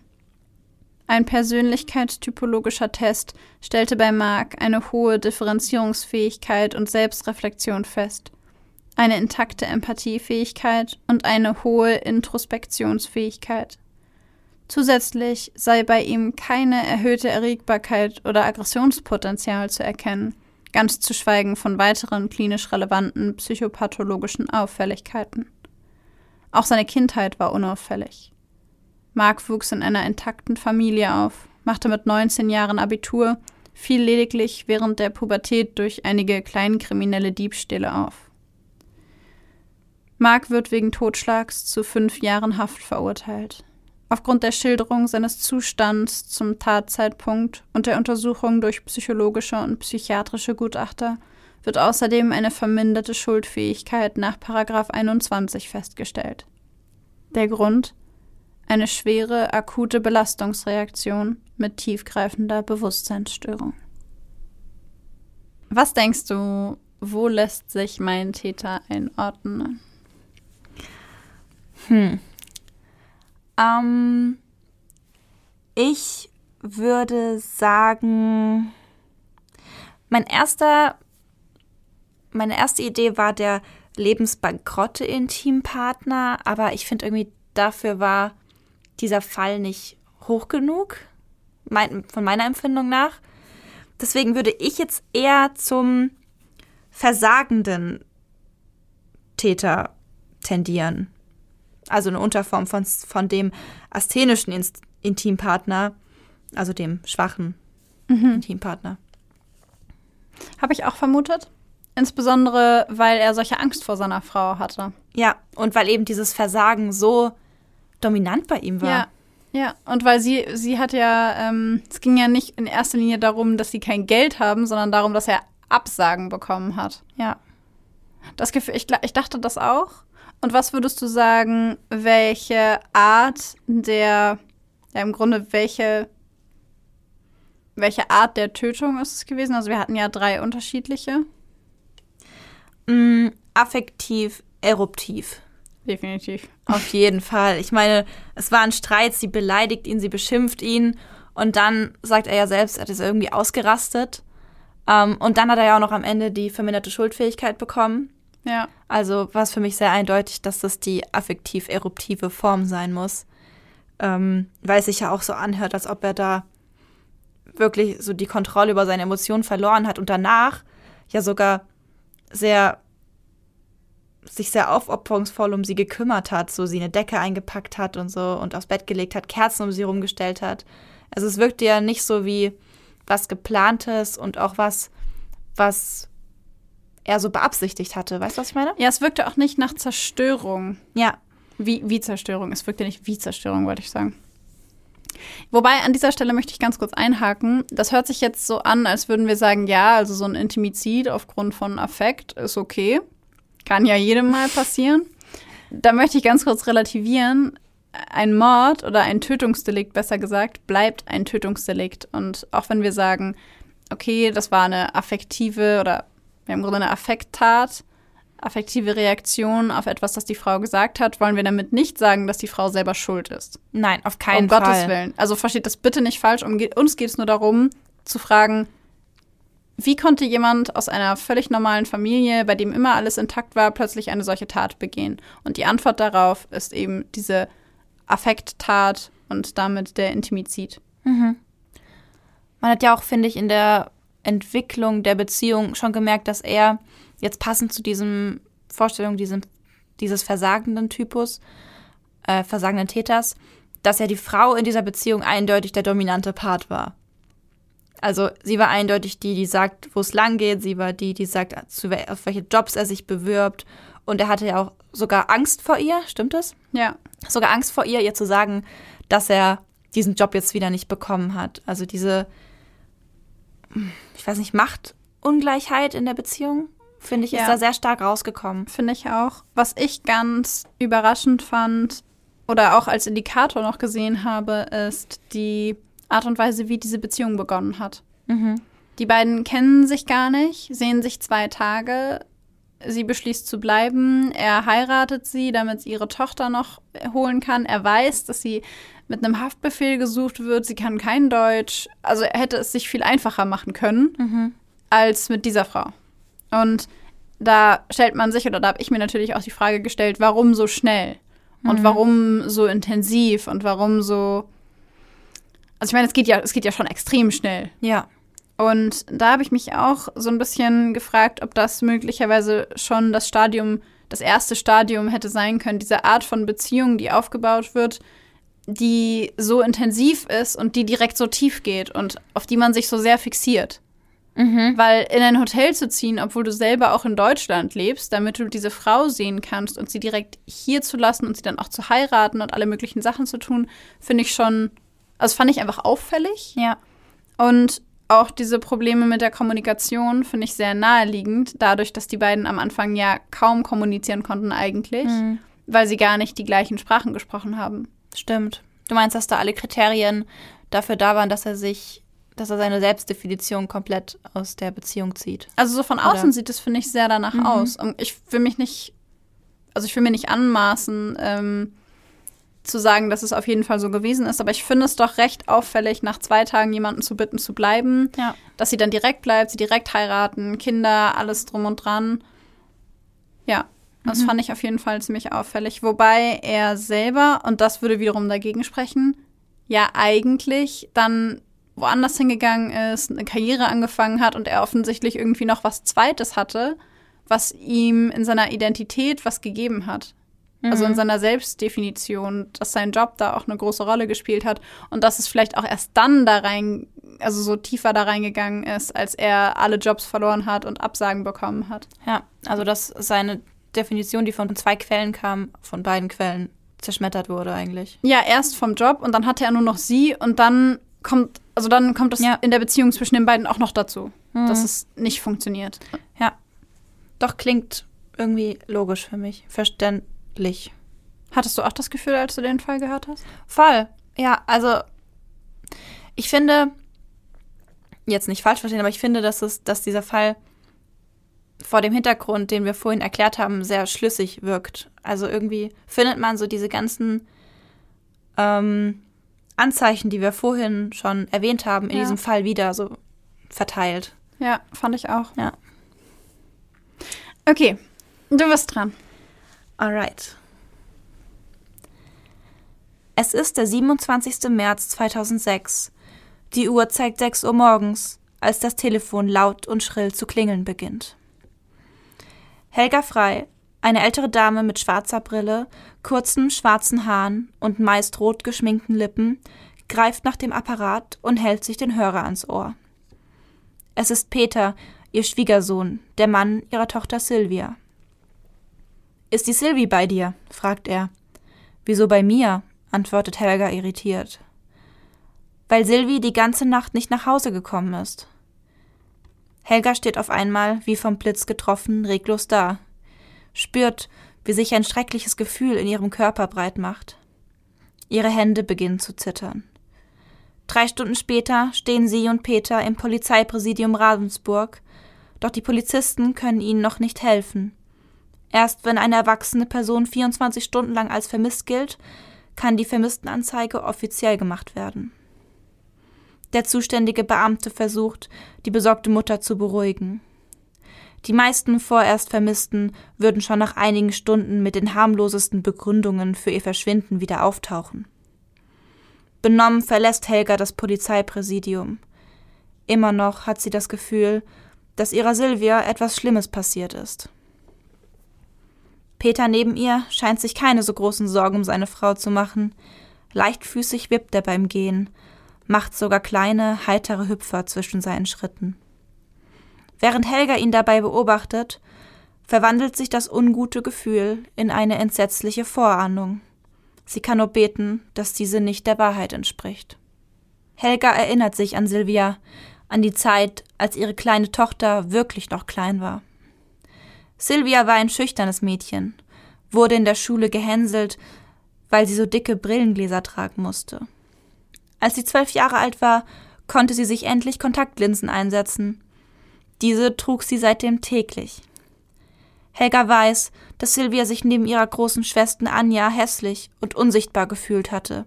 Ein persönlichkeitstypologischer Test stellte bei Mark eine hohe Differenzierungsfähigkeit und Selbstreflexion fest, eine intakte Empathiefähigkeit und eine hohe Introspektionsfähigkeit. Zusätzlich sei bei ihm keine erhöhte Erregbarkeit oder Aggressionspotenzial zu erkennen, ganz zu schweigen von weiteren klinisch relevanten psychopathologischen Auffälligkeiten. Auch seine Kindheit war unauffällig. Mark wuchs in einer intakten Familie auf, machte mit 19 Jahren Abitur, fiel lediglich während der Pubertät durch einige kleinkriminelle Diebstähle auf. Mark wird wegen Totschlags zu fünf Jahren Haft verurteilt. Aufgrund der Schilderung seines Zustands zum Tatzeitpunkt und der Untersuchung durch psychologische und psychiatrische Gutachter wird außerdem eine verminderte Schuldfähigkeit nach 21 festgestellt. Der Grund? Eine schwere akute Belastungsreaktion mit tiefgreifender Bewusstseinsstörung. Was denkst du, wo lässt sich mein Täter einordnen? Hm. Ähm, ich würde sagen, mein erster, meine erste Idee war der lebensbankrotte Intimpartner, aber ich finde irgendwie dafür war dieser Fall nicht hoch genug, mein, von meiner Empfindung nach. Deswegen würde ich jetzt eher zum versagenden Täter tendieren also eine Unterform von, von dem asthenischen Intimpartner, also dem schwachen mhm. Intimpartner. Habe ich auch vermutet. Insbesondere, weil er solche Angst vor seiner Frau hatte. Ja, und weil eben dieses Versagen so dominant bei ihm war. Ja, ja. und weil sie, sie hat ja, ähm, es ging ja nicht in erster Linie darum, dass sie kein Geld haben, sondern darum, dass er Absagen bekommen hat. Ja. Das Gefühl, ich, ich dachte das auch. Und was würdest du sagen, welche Art der, ja im Grunde welche, welche Art der Tötung ist es gewesen? Also wir hatten ja drei unterschiedliche. Mm, affektiv, eruptiv. Definitiv. Auf jeden Fall. Ich meine, es war ein Streit, sie beleidigt ihn, sie beschimpft ihn und dann sagt er ja selbst, er ist irgendwie ausgerastet. Um, ähm, und dann hat er ja auch noch am Ende die verminderte Schuldfähigkeit bekommen. Ja. Also war es für mich sehr eindeutig, dass das die affektiv-eruptive Form sein muss. Ähm, weil es sich ja auch so anhört, als ob er da wirklich so die Kontrolle über seine Emotionen verloren hat und danach ja sogar sehr sich sehr aufopferungsvoll um sie gekümmert hat, so sie eine Decke eingepackt hat und so und aufs Bett gelegt hat, Kerzen um sie rumgestellt hat. Also es wirkte ja nicht so wie was geplantes und auch was was er so beabsichtigt hatte. Weißt du, was ich meine? Ja, es wirkte auch nicht nach Zerstörung. Ja. Wie, wie Zerstörung. Es wirkte nicht wie Zerstörung, wollte ich sagen. Wobei an dieser Stelle möchte ich ganz kurz einhaken. Das hört sich jetzt so an, als würden wir sagen, ja, also so ein Intimizid aufgrund von Affekt ist okay. Kann ja jedem mal passieren. Da möchte ich ganz kurz relativieren. Ein Mord oder ein Tötungsdelikt, besser gesagt, bleibt ein Tötungsdelikt. Und auch wenn wir sagen, okay, das war eine affektive oder wir haben im Grunde eine Affekttat, affektive Reaktion auf etwas, das die Frau gesagt hat, wollen wir damit nicht sagen, dass die Frau selber schuld ist. Nein, auf keinen um Fall. Um Gottes Willen. Also versteht das bitte nicht falsch. Um, uns geht es nur darum, zu fragen, wie konnte jemand aus einer völlig normalen Familie, bei dem immer alles intakt war, plötzlich eine solche Tat begehen? Und die Antwort darauf ist eben diese Affekttat und damit der Intimizid. Mhm. Man hat ja auch, finde ich, in der Entwicklung der Beziehung schon gemerkt, dass er jetzt passend zu diesem Vorstellung diesem, dieses versagenden Typus, äh, versagenden Täters, dass ja die Frau in dieser Beziehung eindeutig der dominante Part war. Also sie war eindeutig die, die sagt, wo es lang geht. Sie war die, die sagt, auf welche Jobs er sich bewirbt. Und er hatte ja auch sogar Angst vor ihr, stimmt das? Ja. Sogar Angst vor ihr, ihr zu sagen, dass er diesen Job jetzt wieder nicht bekommen hat. Also diese, ich weiß nicht, Machtungleichheit in der Beziehung, finde ich, ja. ist da sehr stark rausgekommen. Finde ich auch. Was ich ganz überraschend fand oder auch als Indikator noch gesehen habe, ist die Art und Weise, wie diese Beziehung begonnen hat. Mhm. Die beiden kennen sich gar nicht, sehen sich zwei Tage. Sie beschließt zu bleiben. Er heiratet sie, damit sie ihre Tochter noch holen kann. Er weiß, dass sie mit einem Haftbefehl gesucht wird. Sie kann kein Deutsch. Also er hätte es sich viel einfacher machen können mhm. als mit dieser Frau. Und da stellt man sich, oder da habe ich mir natürlich auch die Frage gestellt, warum so schnell? Und mhm. warum so intensiv und warum so. Also ich meine, es geht ja, es geht ja schon extrem schnell. Ja. Und da habe ich mich auch so ein bisschen gefragt, ob das möglicherweise schon das Stadium, das erste Stadium hätte sein können, diese Art von Beziehung, die aufgebaut wird, die so intensiv ist und die direkt so tief geht und auf die man sich so sehr fixiert. Mhm. Weil in ein Hotel zu ziehen, obwohl du selber auch in Deutschland lebst, damit du diese Frau sehen kannst und sie direkt hier zu lassen und sie dann auch zu heiraten und alle möglichen Sachen zu tun, finde ich schon, also fand ich einfach auffällig. Ja. Und auch diese Probleme mit der Kommunikation finde ich sehr naheliegend, dadurch, dass die beiden am Anfang ja kaum kommunizieren konnten eigentlich, mhm. weil sie gar nicht die gleichen Sprachen gesprochen haben. Stimmt. Du meinst, dass da alle Kriterien dafür da waren, dass er sich, dass er seine Selbstdefinition komplett aus der Beziehung zieht. Also so von außen Oder? sieht es, finde ich, sehr danach mhm. aus. Und ich will mich nicht, also ich will mir nicht anmaßen, ähm, zu sagen, dass es auf jeden Fall so gewesen ist, aber ich finde es doch recht auffällig, nach zwei Tagen jemanden zu bitten, zu bleiben, ja. dass sie dann direkt bleibt, sie direkt heiraten, Kinder, alles drum und dran. Ja, das mhm. fand ich auf jeden Fall ziemlich auffällig. Wobei er selber, und das würde wiederum dagegen sprechen, ja eigentlich dann woanders hingegangen ist, eine Karriere angefangen hat und er offensichtlich irgendwie noch was Zweites hatte, was ihm in seiner Identität was gegeben hat. Mhm. Also in mhm. seiner Selbstdefinition, dass sein Job da auch eine große Rolle gespielt hat und dass es vielleicht auch erst dann da rein, also so tiefer da reingegangen ist, als er alle Jobs verloren hat und Absagen bekommen hat. Ja, also dass seine Definition, die von zwei Quellen kam, von beiden Quellen zerschmettert wurde eigentlich. Ja, erst vom Job und dann hatte er nur noch sie und dann kommt, also dann kommt es ja. in der Beziehung zwischen den beiden auch noch dazu, mhm. dass es nicht funktioniert. Ja. Doch klingt irgendwie logisch für mich, verständlich. Hattest du auch das Gefühl, als du den Fall gehört hast? Voll. Ja, also ich finde, jetzt nicht falsch verstehen, aber ich finde, dass es, dass dieser Fall vor dem Hintergrund, den wir vorhin erklärt haben, sehr schlüssig wirkt. Also irgendwie findet man so diese ganzen ähm, Anzeichen, die wir vorhin schon erwähnt haben, in ja. diesem Fall wieder so verteilt. Ja, fand ich auch. Ja. Okay, du bist dran. Alright. Es ist der 27. März 2006. Die Uhr zeigt 6 Uhr morgens, als das Telefon laut und schrill zu klingeln beginnt. Helga Frei, eine ältere Dame mit schwarzer Brille, kurzen schwarzen Haaren und meist rot geschminkten Lippen, greift nach dem Apparat und hält sich den Hörer ans Ohr. Es ist Peter, ihr Schwiegersohn, der Mann ihrer Tochter Sylvia. Ist die Sylvie bei dir? fragt er. Wieso bei mir? antwortet Helga irritiert. weil Silvi die ganze Nacht nicht nach Hause gekommen ist. Helga steht auf einmal, wie vom Blitz getroffen, reglos da, spürt, wie sich ein schreckliches Gefühl in ihrem Körper breit macht. Ihre Hände beginnen zu zittern. Drei Stunden später stehen sie und Peter im Polizeipräsidium Ravensburg, doch die Polizisten können ihnen noch nicht helfen. Erst wenn eine erwachsene Person 24 Stunden lang als vermisst gilt, kann die Vermisstenanzeige offiziell gemacht werden. Der zuständige Beamte versucht, die besorgte Mutter zu beruhigen. Die meisten vorerst Vermissten würden schon nach einigen Stunden mit den harmlosesten Begründungen für ihr Verschwinden wieder auftauchen. Benommen verlässt Helga das Polizeipräsidium. Immer noch hat sie das Gefühl, dass ihrer Silvia etwas Schlimmes passiert ist. Peter neben ihr scheint sich keine so großen Sorgen um seine Frau zu machen. Leichtfüßig wippt er beim Gehen, macht sogar kleine, heitere Hüpfer zwischen seinen Schritten. Während Helga ihn dabei beobachtet, verwandelt sich das ungute Gefühl in eine entsetzliche Vorahnung. Sie kann nur beten, dass diese nicht der Wahrheit entspricht. Helga erinnert sich an Silvia, an die Zeit, als ihre kleine Tochter wirklich noch klein war. Silvia war ein schüchternes Mädchen, wurde in der Schule gehänselt, weil sie so dicke Brillengläser tragen musste. Als sie zwölf Jahre alt war, konnte sie sich endlich Kontaktlinsen einsetzen. Diese trug sie seitdem täglich. Helga weiß, dass Silvia sich neben ihrer großen Schwester Anja hässlich und unsichtbar gefühlt hatte,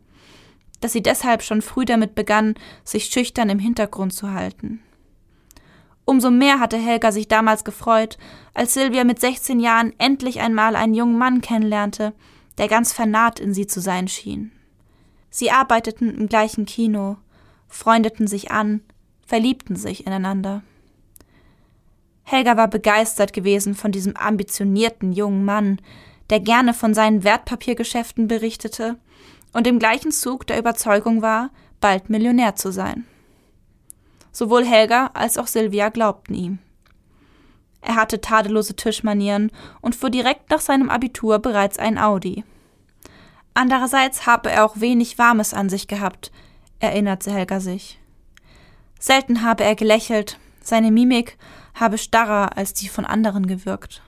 dass sie deshalb schon früh damit begann, sich schüchtern im Hintergrund zu halten. Umso mehr hatte Helga sich damals gefreut, als Silvia mit 16 Jahren endlich einmal einen jungen Mann kennenlernte, der ganz vernarrt in sie zu sein schien. Sie arbeiteten im gleichen Kino, freundeten sich an, verliebten sich ineinander. Helga war begeistert gewesen von diesem ambitionierten jungen Mann, der gerne von seinen Wertpapiergeschäften berichtete und im gleichen Zug der Überzeugung war, bald Millionär zu sein. Sowohl Helga als auch Silvia glaubten ihm. Er hatte tadellose Tischmanieren und fuhr direkt nach seinem Abitur bereits ein Audi. Andererseits habe er auch wenig Warmes an sich gehabt, erinnerte Helga sich. Selten habe er gelächelt, seine Mimik habe starrer als die von anderen gewirkt.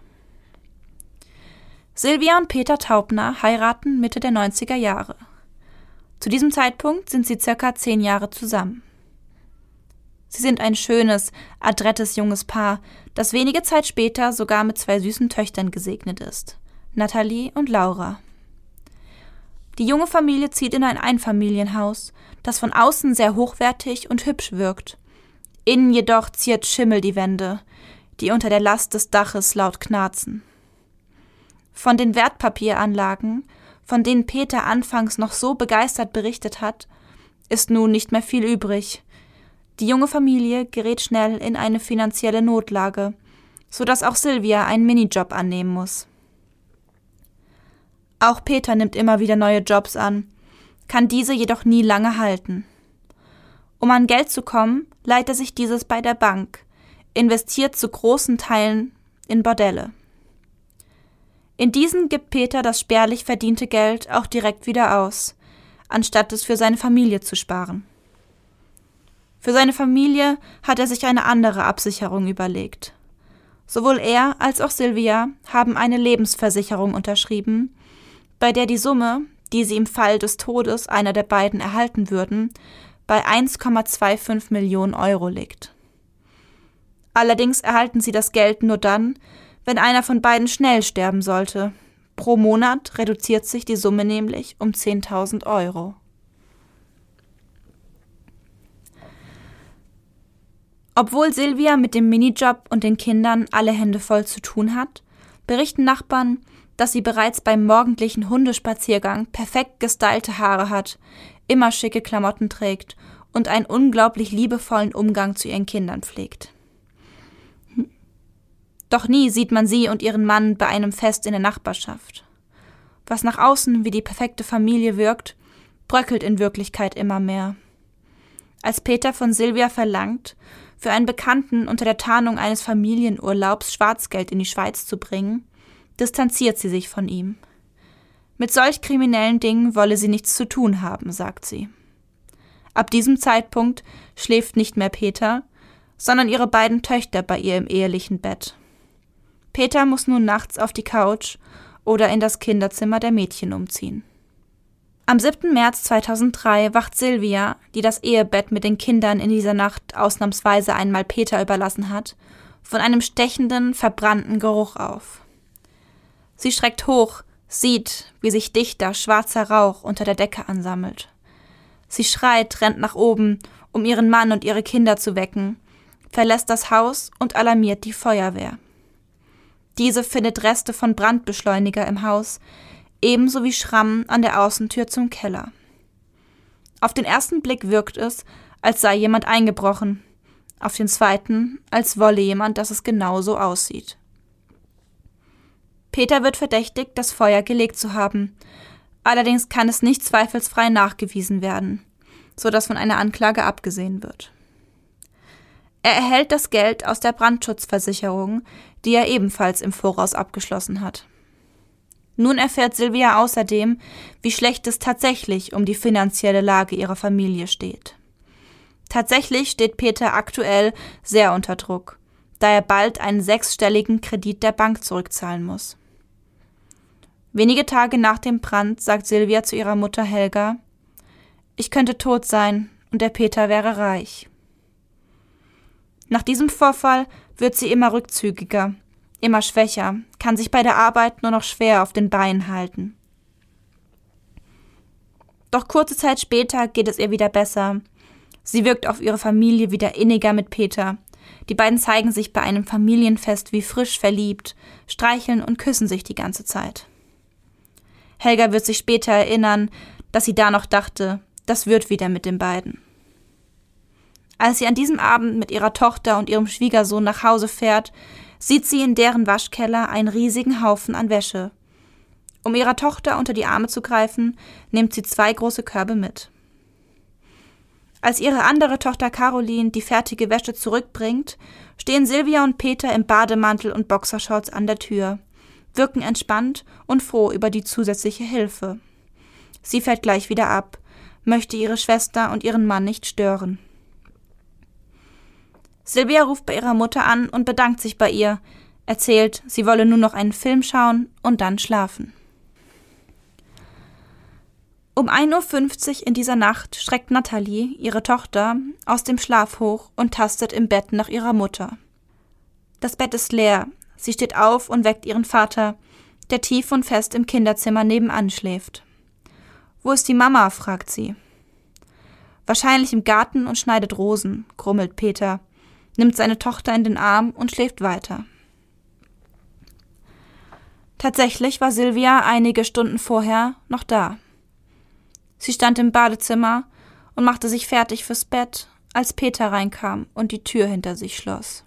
Silvia und Peter Taubner heiraten Mitte der 90er Jahre. Zu diesem Zeitpunkt sind sie circa zehn Jahre zusammen. Sie sind ein schönes, adrettes junges Paar, das wenige Zeit später sogar mit zwei süßen Töchtern gesegnet ist, Nathalie und Laura. Die junge Familie zieht in ein Einfamilienhaus, das von außen sehr hochwertig und hübsch wirkt. Innen jedoch ziert Schimmel die Wände, die unter der Last des Daches laut knarzen. Von den Wertpapieranlagen, von denen Peter anfangs noch so begeistert berichtet hat, ist nun nicht mehr viel übrig. Die junge Familie gerät schnell in eine finanzielle Notlage, so dass auch Silvia einen Minijob annehmen muss. Auch Peter nimmt immer wieder neue Jobs an, kann diese jedoch nie lange halten. Um an Geld zu kommen, leiht er sich dieses bei der Bank, investiert zu großen Teilen in Bordelle. In diesen gibt Peter das spärlich verdiente Geld auch direkt wieder aus, anstatt es für seine Familie zu sparen. Für seine Familie hat er sich eine andere Absicherung überlegt. Sowohl er als auch Sylvia haben eine Lebensversicherung unterschrieben, bei der die Summe, die sie im Fall des Todes einer der beiden erhalten würden, bei 1,25 Millionen Euro liegt. Allerdings erhalten sie das Geld nur dann, wenn einer von beiden schnell sterben sollte. Pro Monat reduziert sich die Summe nämlich um 10.000 Euro. Obwohl Silvia mit dem Minijob und den Kindern alle Hände voll zu tun hat, berichten Nachbarn, dass sie bereits beim morgendlichen Hundespaziergang perfekt gestylte Haare hat, immer schicke Klamotten trägt und einen unglaublich liebevollen Umgang zu ihren Kindern pflegt. Doch nie sieht man sie und ihren Mann bei einem Fest in der Nachbarschaft. Was nach außen wie die perfekte Familie wirkt, bröckelt in Wirklichkeit immer mehr. Als Peter von Silvia verlangt, für einen Bekannten unter der Tarnung eines Familienurlaubs Schwarzgeld in die Schweiz zu bringen, distanziert sie sich von ihm. Mit solch kriminellen Dingen wolle sie nichts zu tun haben, sagt sie. Ab diesem Zeitpunkt schläft nicht mehr Peter, sondern ihre beiden Töchter bei ihr im ehelichen Bett. Peter muss nun nachts auf die Couch oder in das Kinderzimmer der Mädchen umziehen. Am 7. März 2003 wacht Silvia, die das Ehebett mit den Kindern in dieser Nacht ausnahmsweise einmal Peter überlassen hat, von einem stechenden, verbrannten Geruch auf. Sie schreckt hoch, sieht, wie sich dichter, schwarzer Rauch unter der Decke ansammelt. Sie schreit, rennt nach oben, um ihren Mann und ihre Kinder zu wecken, verlässt das Haus und alarmiert die Feuerwehr. Diese findet Reste von Brandbeschleuniger im Haus, ebenso wie Schrammen an der Außentür zum Keller. Auf den ersten Blick wirkt es, als sei jemand eingebrochen, auf den zweiten, als wolle jemand, dass es genau so aussieht. Peter wird verdächtigt, das Feuer gelegt zu haben. Allerdings kann es nicht zweifelsfrei nachgewiesen werden, so dass von einer Anklage abgesehen wird. Er erhält das Geld aus der Brandschutzversicherung, die er ebenfalls im Voraus abgeschlossen hat. Nun erfährt Silvia außerdem, wie schlecht es tatsächlich um die finanzielle Lage ihrer Familie steht. Tatsächlich steht Peter aktuell sehr unter Druck, da er bald einen sechsstelligen Kredit der Bank zurückzahlen muss. Wenige Tage nach dem Brand sagt Silvia zu ihrer Mutter Helga, ich könnte tot sein und der Peter wäre reich. Nach diesem Vorfall wird sie immer rückzügiger immer schwächer, kann sich bei der Arbeit nur noch schwer auf den Beinen halten. Doch kurze Zeit später geht es ihr wieder besser. Sie wirkt auf ihre Familie wieder inniger mit Peter. Die beiden zeigen sich bei einem Familienfest wie frisch verliebt, streicheln und küssen sich die ganze Zeit. Helga wird sich später erinnern, dass sie da noch dachte, das wird wieder mit den beiden. Als sie an diesem Abend mit ihrer Tochter und ihrem Schwiegersohn nach Hause fährt, sieht sie in deren Waschkeller einen riesigen Haufen an Wäsche. Um ihrer Tochter unter die Arme zu greifen, nimmt sie zwei große Körbe mit. Als ihre andere Tochter Caroline die fertige Wäsche zurückbringt, stehen Silvia und Peter im Bademantel und Boxershorts an der Tür, wirken entspannt und froh über die zusätzliche Hilfe. Sie fährt gleich wieder ab, möchte ihre Schwester und ihren Mann nicht stören. Silvia ruft bei ihrer Mutter an und bedankt sich bei ihr, erzählt, sie wolle nur noch einen Film schauen und dann schlafen. Um 1.50 Uhr in dieser Nacht schreckt Natalie, ihre Tochter, aus dem Schlaf hoch und tastet im Bett nach ihrer Mutter. Das Bett ist leer, sie steht auf und weckt ihren Vater, der tief und fest im Kinderzimmer nebenan schläft. Wo ist die Mama? fragt sie. Wahrscheinlich im Garten und schneidet Rosen, grummelt Peter nimmt seine Tochter in den Arm und schläft weiter. Tatsächlich war Silvia einige Stunden vorher noch da. Sie stand im Badezimmer und machte sich fertig fürs Bett, als Peter reinkam und die Tür hinter sich schloss.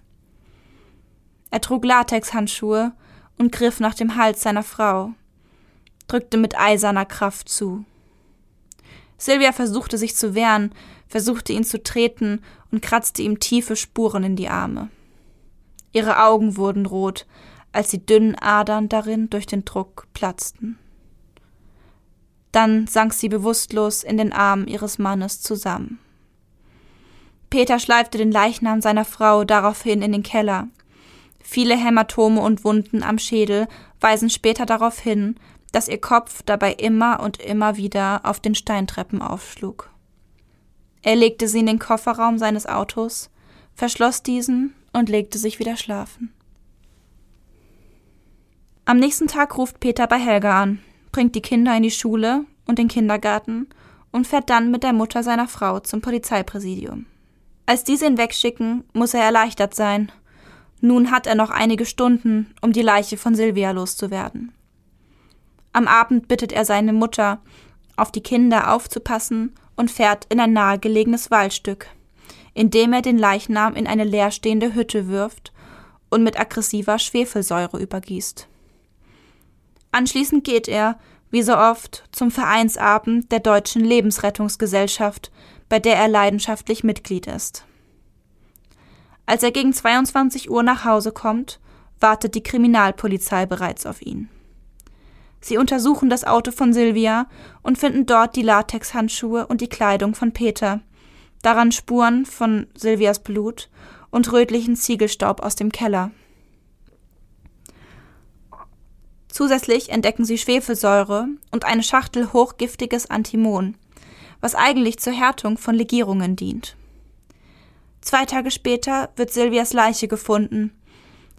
Er trug Latexhandschuhe und griff nach dem Hals seiner Frau, drückte mit eiserner Kraft zu. Silvia versuchte sich zu wehren, versuchte ihn zu treten und kratzte ihm tiefe Spuren in die Arme. Ihre Augen wurden rot, als die dünnen Adern darin durch den Druck platzten. Dann sank sie bewusstlos in den Armen ihres Mannes zusammen. Peter schleifte den Leichnam seiner Frau daraufhin in den Keller. Viele Hämatome und Wunden am Schädel weisen später darauf hin, dass ihr Kopf dabei immer und immer wieder auf den Steintreppen aufschlug. Er legte sie in den Kofferraum seines Autos, verschloss diesen und legte sich wieder schlafen. Am nächsten Tag ruft Peter bei Helga an, bringt die Kinder in die Schule und den Kindergarten und fährt dann mit der Mutter seiner Frau zum Polizeipräsidium. Als diese ihn wegschicken, muss er erleichtert sein. Nun hat er noch einige Stunden, um die Leiche von Silvia loszuwerden. Am Abend bittet er seine Mutter, auf die Kinder aufzupassen und fährt in ein nahegelegenes Waldstück, indem er den Leichnam in eine leerstehende Hütte wirft und mit aggressiver Schwefelsäure übergießt. Anschließend geht er, wie so oft, zum Vereinsabend der Deutschen Lebensrettungsgesellschaft, bei der er leidenschaftlich Mitglied ist. Als er gegen 22 Uhr nach Hause kommt, wartet die Kriminalpolizei bereits auf ihn. Sie untersuchen das Auto von Silvia und finden dort die Latexhandschuhe und die Kleidung von Peter, Daran Spuren von Silvias Blut und rötlichen Ziegelstaub aus dem Keller. Zusätzlich entdecken sie Schwefelsäure und eine Schachtel hochgiftiges Antimon, was eigentlich zur Härtung von Legierungen dient. Zwei Tage später wird Silvias Leiche gefunden.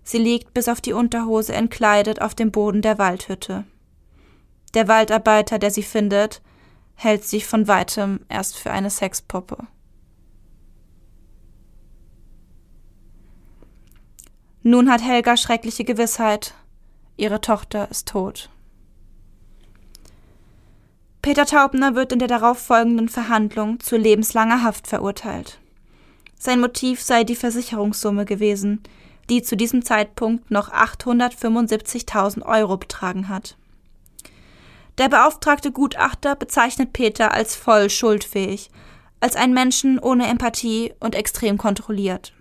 Sie liegt bis auf die Unterhose entkleidet auf dem Boden der Waldhütte. Der Waldarbeiter, der sie findet, hält sich von weitem erst für eine Sexpuppe. Nun hat Helga schreckliche Gewissheit. Ihre Tochter ist tot. Peter Taubner wird in der darauffolgenden Verhandlung zu lebenslanger Haft verurteilt. Sein Motiv sei die Versicherungssumme gewesen, die zu diesem Zeitpunkt noch 875.000 Euro betragen hat. Der beauftragte Gutachter bezeichnet Peter als voll schuldfähig, als einen Menschen ohne Empathie und extrem kontrolliert.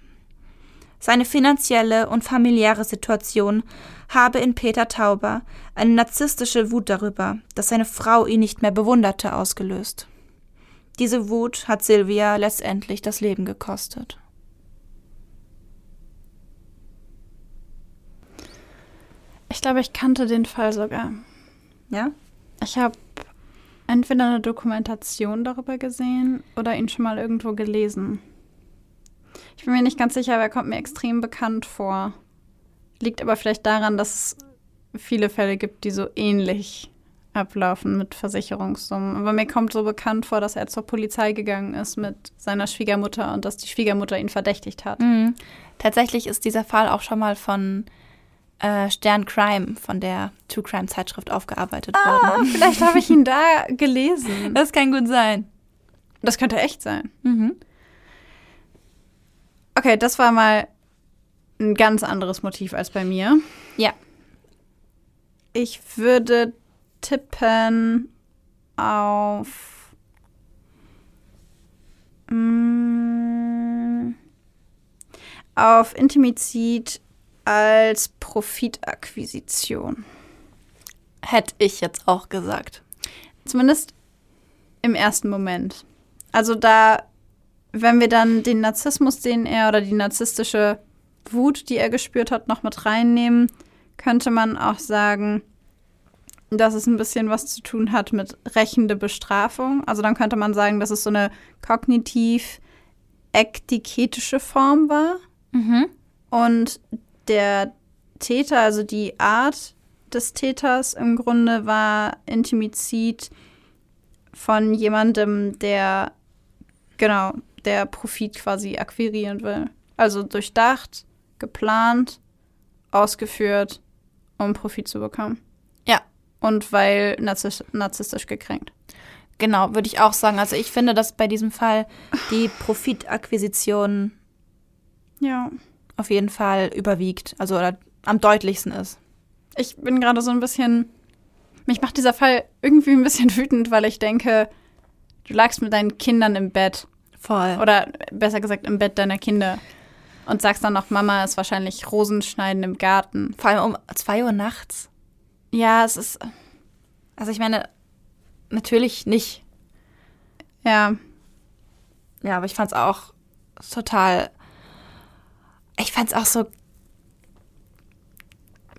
Seine finanzielle und familiäre Situation habe in Peter Tauber eine narzisstische Wut darüber, dass seine Frau ihn nicht mehr bewunderte, ausgelöst. Diese Wut hat Silvia letztendlich das Leben gekostet. Ich glaube, ich kannte den Fall sogar. Ja? Ich habe entweder eine Dokumentation darüber gesehen oder ihn schon mal irgendwo gelesen. Ich bin mir nicht ganz sicher, aber er kommt mir extrem bekannt vor. Liegt aber vielleicht daran, dass es viele Fälle gibt, die so ähnlich ablaufen mit Versicherungssummen. Aber mir kommt so bekannt vor, dass er zur Polizei gegangen ist mit seiner Schwiegermutter und dass die Schwiegermutter ihn verdächtigt hat. Mhm. Tatsächlich ist dieser Fall auch schon mal von äh, Stern Crime, von der True Crime Zeitschrift aufgearbeitet ah, worden. Vielleicht habe ich ihn da gelesen. Das kann gut sein. Das könnte echt sein. Mhm. Okay, das war mal ein ganz anderes Motiv als bei mir. Ja. Ich würde tippen auf. Mm, auf Intimizid als Profitakquisition. Hätte ich jetzt auch gesagt. Zumindest im ersten Moment. Also da wenn wir dann den Narzissmus, den er oder die narzisstische Wut, die er gespürt hat, noch mit reinnehmen, könnte man auch sagen, dass es ein bisschen was zu tun hat mit rächende Bestrafung. Also dann könnte man sagen, dass es so eine kognitiv ektiketische Form war. Mhm. Und der Täter, also die Art des Täters im Grunde war Intimizid von jemandem, der genau der Profit quasi akquirieren will. Also durchdacht, geplant, ausgeführt, um Profit zu bekommen. Ja. Und weil narziss narzisstisch gekränkt. Genau, würde ich auch sagen. Also ich finde, dass bei diesem Fall die Profitakquisition ja. auf jeden Fall überwiegt. Also oder am deutlichsten ist. Ich bin gerade so ein bisschen. Mich macht dieser Fall irgendwie ein bisschen wütend, weil ich denke, du lagst mit deinen Kindern im Bett Voll. Oder besser gesagt im Bett deiner Kinder. Und sagst dann noch, Mama ist wahrscheinlich Rosenschneiden im Garten. Vor allem um zwei Uhr nachts. Ja, es ist. Also ich meine, natürlich nicht. Ja. Ja, aber ich fand's auch total. Ich fand's auch so.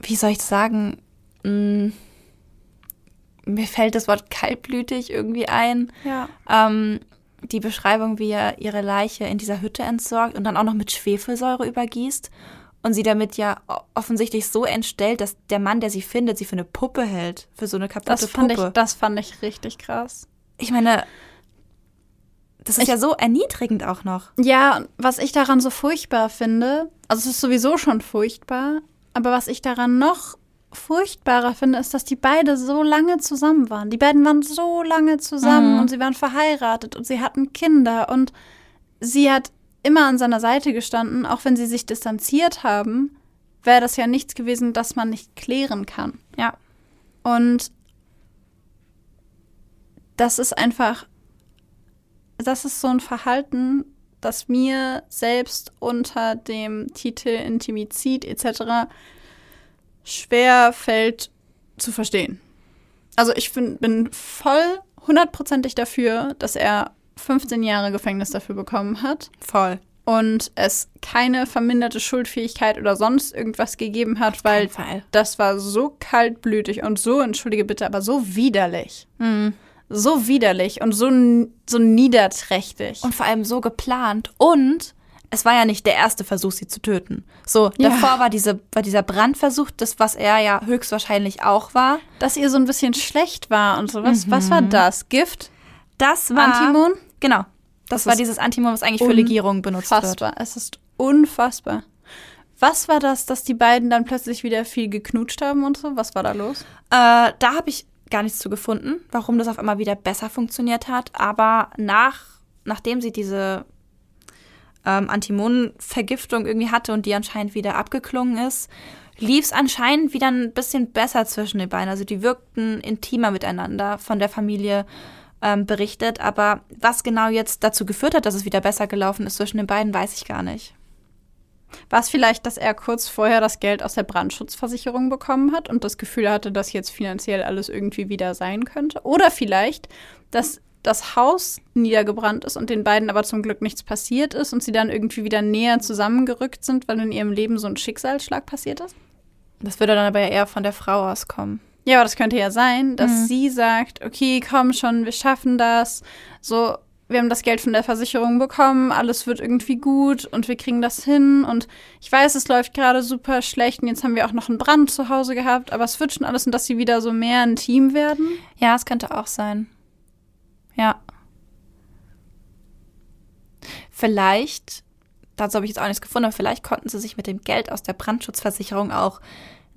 Wie soll ich sagen? Hm, mir fällt das Wort kaltblütig irgendwie ein. Ja. Ähm, die Beschreibung, wie er ihre Leiche in dieser Hütte entsorgt und dann auch noch mit Schwefelsäure übergießt und sie damit ja offensichtlich so entstellt, dass der Mann, der sie findet, sie für eine Puppe hält, für so eine kaputte das fand Puppe. Ich, das fand ich richtig krass. Ich meine, das ist ich, ja so erniedrigend auch noch. Ja, was ich daran so furchtbar finde, also es ist sowieso schon furchtbar, aber was ich daran noch furchtbarer finde, ist, dass die beide so lange zusammen waren. Die beiden waren so lange zusammen mhm. und sie waren verheiratet und sie hatten Kinder und sie hat immer an seiner Seite gestanden, auch wenn sie sich distanziert haben, wäre das ja nichts gewesen, das man nicht klären kann. Ja. Und das ist einfach, das ist so ein Verhalten, das mir selbst unter dem Titel Intimizid etc schwer fällt zu verstehen. Also ich find, bin voll hundertprozentig dafür, dass er 15 Jahre Gefängnis dafür bekommen hat Voll. und es keine verminderte Schuldfähigkeit oder sonst irgendwas gegeben hat, weil das war so kaltblütig und so, entschuldige bitte, aber so widerlich. Mhm. So widerlich und so, so niederträchtig. Und vor allem so geplant. Und es war ja nicht der erste Versuch, sie zu töten. So, Ja. davor war, diese, war dieser Brandversuch, das, was er ja höchstwahrscheinlich auch war. dass ihr so ein bisschen schlecht war und so. Was, was war das? Gift? Das war. Antimon? Genau. Das, Das war dieses Antimon, was eigentlich für Legierung benutzt wird. Es ist unfassbar. Was war das, dass die beiden dann plötzlich wieder viel geknutscht haben und so? Was war da los? Äh, da habe ich gar nichts zu gefunden, warum das auf einmal wieder besser funktioniert hat. Aber nach, nachdem sie diese ähm, Antimonenvergiftung irgendwie hatte und die anscheinend wieder abgeklungen ist, lief es anscheinend wieder ein bisschen besser zwischen den beiden. Also die wirkten intimer miteinander von der Familie ähm, berichtet. Aber was genau jetzt dazu geführt hat, dass es wieder besser gelaufen ist zwischen den beiden, weiß ich gar nicht. War es vielleicht, dass er kurz vorher das Geld aus der Brandschutzversicherung bekommen hat und das Gefühl hatte, dass jetzt finanziell alles irgendwie wieder sein könnte? Oder vielleicht, dass das Haus niedergebrannt ist und den beiden aber zum Glück nichts passiert ist und sie dann irgendwie wieder näher zusammengerückt sind, weil in ihrem Leben so ein Schicksalsschlag passiert ist? Das würde dann aber eher von der Frau auskommen. Ja, aber das könnte ja sein, dass Mhm. sie sagt, okay, komm schon, wir schaffen das. So, wir haben das Geld von der Versicherung bekommen, alles wird irgendwie gut und wir kriegen das hin. Und ich weiß, es läuft gerade super schlecht und jetzt haben wir auch noch einen Brand zu Hause gehabt, aber es wird schon alles und dass sie wieder so mehr ein Team werden. Ja, es könnte auch sein. Ja. Vielleicht, dazu habe ich jetzt auch nichts gefunden, aber vielleicht konnten sie sich mit dem Geld aus der Brandschutzversicherung auch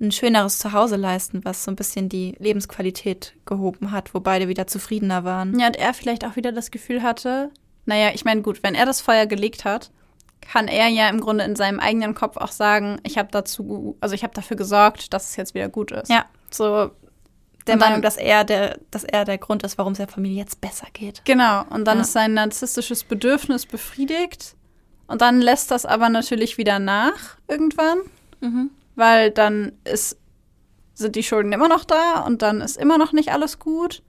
ein schöneres Zuhause leisten, was so ein bisschen die Lebensqualität gehoben hat, wo beide wieder zufriedener waren. Ja, und er vielleicht auch wieder das Gefühl hatte, naja, ich meine, gut, wenn er das Feuer gelegt hat, kann er ja im Grunde in seinem eigenen Kopf auch sagen, ich habe dazu, also ich habe dafür gesorgt, dass es jetzt wieder gut ist. Ja. So, Der Und dann- Meinung, dass er der, dass er der Grund ist, warum es der Familie jetzt besser geht. Genau, und dann Ja. ist sein narzisstisches Bedürfnis befriedigt. Und dann lässt das aber natürlich wieder nach irgendwann, Mhm. Weil dann ist, sind die Schulden immer noch da und dann ist immer noch nicht alles gut.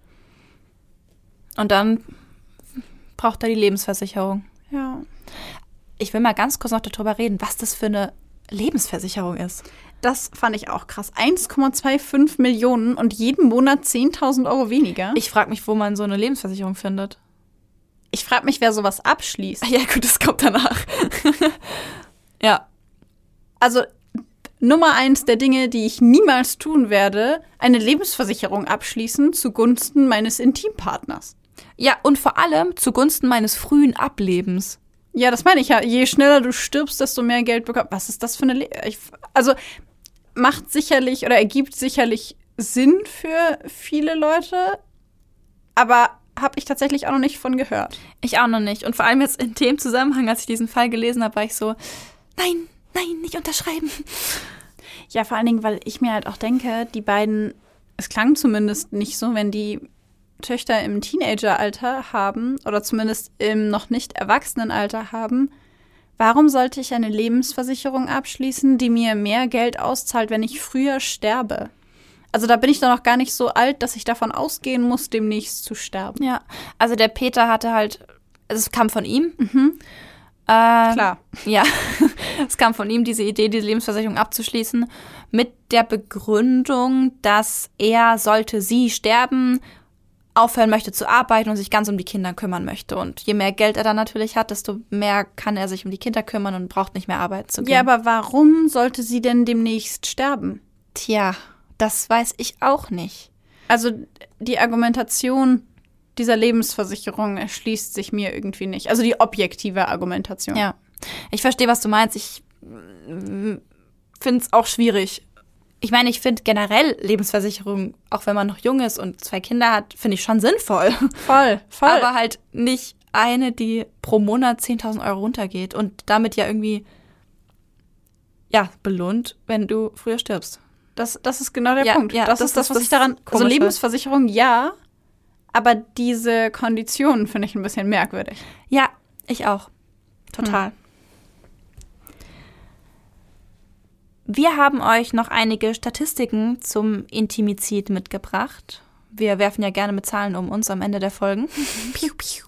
Und dann braucht er die Lebensversicherung. Ja. Ich will mal ganz kurz noch darüber reden, was das für eine Lebensversicherung ist. Das fand ich auch krass. 1,25 Millionen und jeden Monat 10.000 Euro weniger. Ich, frage mich, wo man so eine Lebensversicherung findet. ich frage mich, wer sowas abschließt. Ja, gut, das kommt danach. ja. Also Nummer eins der Dinge, die ich niemals tun werde, eine Lebensversicherung abschließen zugunsten meines Intimpartners. Ja, und vor allem zugunsten meines frühen Ablebens. Ja, das meine ich ja. Je schneller du stirbst, desto mehr Geld bekommst. Was ist das für eine. Le ich, also macht sicherlich oder ergibt sicherlich Sinn für viele Leute, aber habe ich tatsächlich auch noch nicht von gehört. Ich auch noch nicht. Und vor allem jetzt in dem Zusammenhang, als ich diesen Fall gelesen habe, war ich so, nein, nein, nicht unterschreiben. Ja, vor allen Dingen, weil ich mir halt auch denke, die beiden, es klang zumindest nicht so, wenn die Töchter im Teenageralter haben oder zumindest im noch nicht Erwachsenenalter haben, warum sollte ich eine Lebensversicherung abschließen, die mir mehr Geld auszahlt, wenn ich früher sterbe? Also da bin ich doch noch gar nicht so alt, dass ich davon ausgehen muss, demnächst zu sterben. Ja, also der Peter hatte halt, also es kam von ihm. Mhm. Äh, Klar. Ja, es kam von ihm diese Idee, diese Lebensversicherung abzuschließen, mit der Begründung, dass er, sollte sie sterben, aufhören möchte zu arbeiten und sich ganz um die Kinder kümmern möchte. Und je mehr Geld er dann natürlich hat, desto mehr kann er sich um die Kinder kümmern und braucht nicht mehr arbeiten zu gehen. Ja, aber warum sollte sie denn demnächst sterben? Tja, das weiß ich auch nicht. Also die Argumentation dieser Lebensversicherung erschließt sich mir irgendwie nicht. Also die objektive Argumentation. Ja, ich verstehe, was du meinst. Ich finde es auch schwierig. Ich meine, ich finde generell Lebensversicherung, auch wenn man noch jung ist und zwei Kinder hat, finde ich schon sinnvoll. Voll, voll. Aber halt nicht eine, die pro Monat 10.000 Euro runtergeht und damit ja irgendwie, ja, belohnt, wenn du früher stirbst. das, das ist genau der Ja, Punkt. ja, das, das ist das, was das ich daran. Also. Lebensversicherung ja, aber diese Konditionen finde ich ein bisschen merkwürdig. Ja, ich auch. Total. Wir haben euch noch einige Statistiken zum Intimizid mitgebracht. Wir werfen ja gerne mit Zahlen um uns am Ende der Folgen. Piu, piu.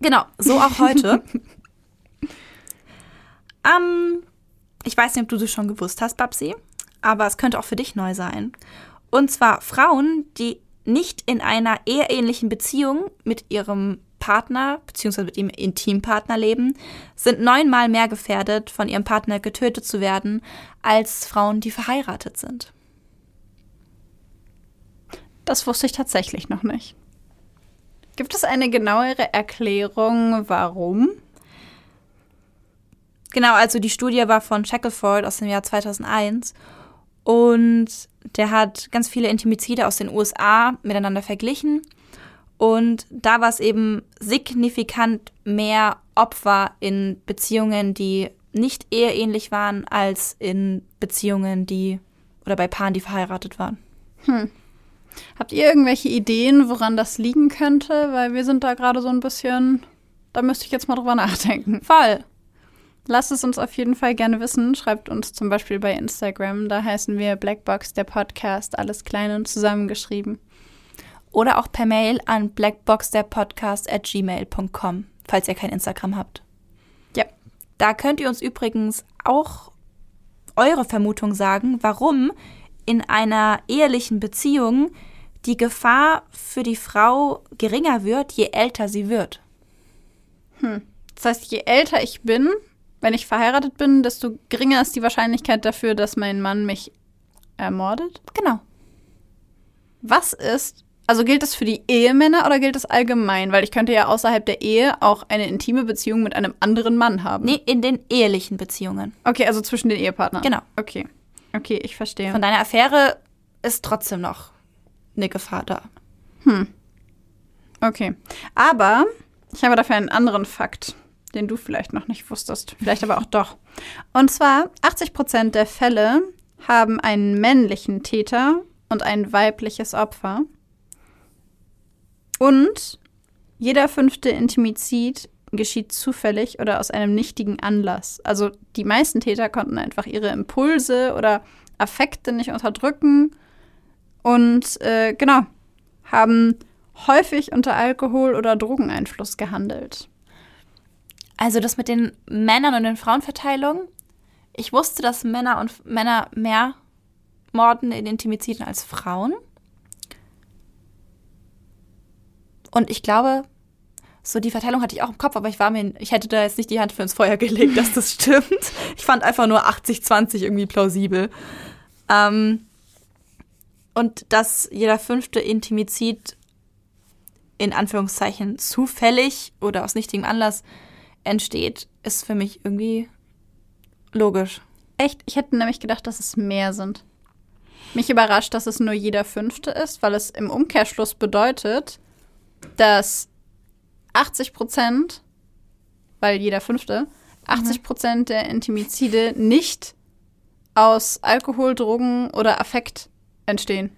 genau, so auch heute. ähm, ich weiß nicht, ob du das schon gewusst hast, Babsi, aber es könnte auch für dich neu sein. Und zwar Frauen, die nicht in einer eheähnlichen Beziehung mit ihrem Partner bzw. mit ihrem Intimpartner leben, sind neunmal mehr gefährdet, von ihrem Partner getötet zu werden, als Frauen, die verheiratet sind. Das wusste ich tatsächlich noch nicht. Gibt es eine genauere Erklärung, warum? Genau, also die Studie war von Shackelford aus dem Jahr 2001 und der hat ganz viele Intimizide aus den USA miteinander verglichen und da war es eben signifikant mehr Opfer in Beziehungen, die nicht eheähnlich waren, als in Beziehungen, die oder bei Paaren, die verheiratet waren. Hm. Habt ihr irgendwelche Ideen, woran das liegen könnte? Weil wir sind da gerade so ein bisschen, da müsste ich jetzt mal drüber nachdenken. Voll. Lasst es uns auf jeden Fall gerne wissen. Schreibt uns zum Beispiel bei Instagram. Da heißen wir Blackbox der Podcast, alles klein und zusammengeschrieben oder auch per Mail an blackboxderpodcast at gmail.com, falls ihr kein Instagram habt. Ja. Da könnt ihr uns übrigens auch eure Vermutung sagen, warum in einer ehelichen Beziehung die Gefahr für die Frau geringer wird, je älter sie wird. Hm. Das heißt, je älter ich bin, wenn ich verheiratet bin, desto geringer ist die Wahrscheinlichkeit dafür, dass mein Mann mich ermordet? Genau. Was ist, also gilt das für die Ehemänner oder gilt das allgemein? Weil ich könnte ja außerhalb der Ehe auch eine intime Beziehung mit einem anderen Mann haben. Nee, in den ehelichen Beziehungen. Okay, also zwischen den Ehepartnern. Genau. Okay. Okay, ich verstehe. Von deiner Affäre ist trotzdem noch eine Gefahr da. Hm. Okay. Aber ich habe dafür einen anderen Fakt, den du vielleicht noch nicht wusstest. Vielleicht aber auch doch. Und zwar 80 Prozent der Fälle haben einen männlichen Täter und ein weibliches Opfer. Und jeder fünfte Intimizid geschieht zufällig oder aus einem nichtigen Anlass. Also die meisten Täter konnten einfach ihre Impulse oder Affekte nicht unterdrücken und äh, genau, haben häufig unter Alkohol- oder Drogeneinfluss gehandelt. Also das mit den Männern und den Frauenverteilungen. Ich wusste, dass Männer und Männer mehr morden in Intimiziden als Frauen. Und ich glaube, so die Verteilung hatte ich auch im Kopf, aber ich war mir, ich hätte da jetzt nicht die Hand für ins Feuer gelegt, dass das stimmt. Ich fand einfach nur 80-20 irgendwie plausibel. Ähm, und dass jeder fünfte Intimizid in Anführungszeichen zufällig oder aus nichtigem Anlass entsteht, ist für mich irgendwie logisch. Echt? Ich hätte nämlich gedacht, dass es mehr sind. Mich überrascht, dass es nur jeder fünfte ist, weil es im Umkehrschluss bedeutet, dass 80 Prozent, weil jeder fünfte, 80 Prozent der Intimizide nicht aus Alkohol, Drogen oder Affekt entstehen.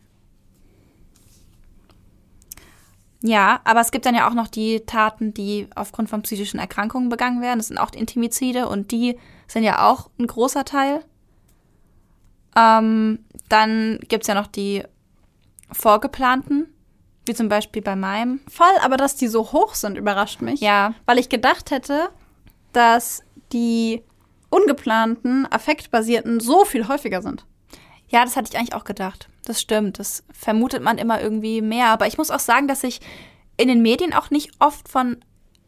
Ja, aber es gibt dann ja auch noch die Taten, die aufgrund von psychischen Erkrankungen begangen werden. Das sind auch Intimizide und die sind ja auch ein großer Teil. Ähm, dann gibt es ja noch die vorgeplanten wie zum Beispiel bei meinem. Voll, aber dass die so hoch sind, überrascht mich. Ja. Weil ich gedacht hätte, dass die ungeplanten, affektbasierten so viel häufiger sind. Ja, das hatte ich eigentlich auch gedacht. Das stimmt. Das vermutet man immer irgendwie mehr. Aber ich muss auch sagen, dass ich in den Medien auch nicht oft von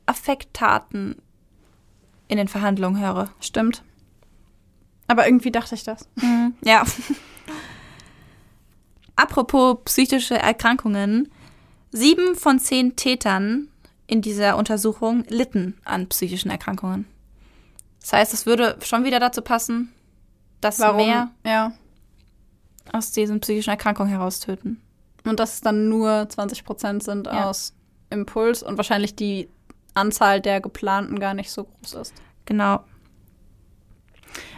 Affekttaten in den Verhandlungen höre. Stimmt. Aber irgendwie dachte ich das. Mhm. Ja. Apropos psychische Erkrankungen. Sieben von zehn Tätern in dieser Untersuchung litten an psychischen Erkrankungen. Das heißt, es würde schon wieder dazu passen, dass Warum? mehr Ja. Aus diesen psychischen Erkrankungen heraustöten. Und dass es dann nur 20 Prozent sind Ja. aus Impuls und wahrscheinlich die Anzahl der geplanten gar nicht so groß ist. Genau.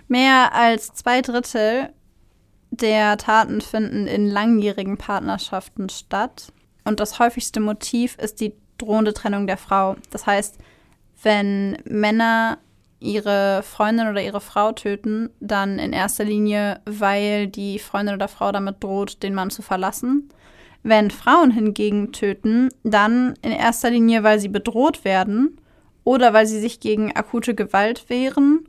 Mehr als zwei Drittel der Taten finden in langjährigen Partnerschaften statt. Und das häufigste Motiv ist die drohende Trennung der Frau. Das heißt, wenn Männer ihre Freundin oder ihre Frau töten, dann in erster Linie, weil die Freundin oder Frau damit droht, den Mann zu verlassen. Wenn Frauen hingegen töten, dann in erster Linie, weil sie bedroht werden oder weil sie sich gegen akute Gewalt wehren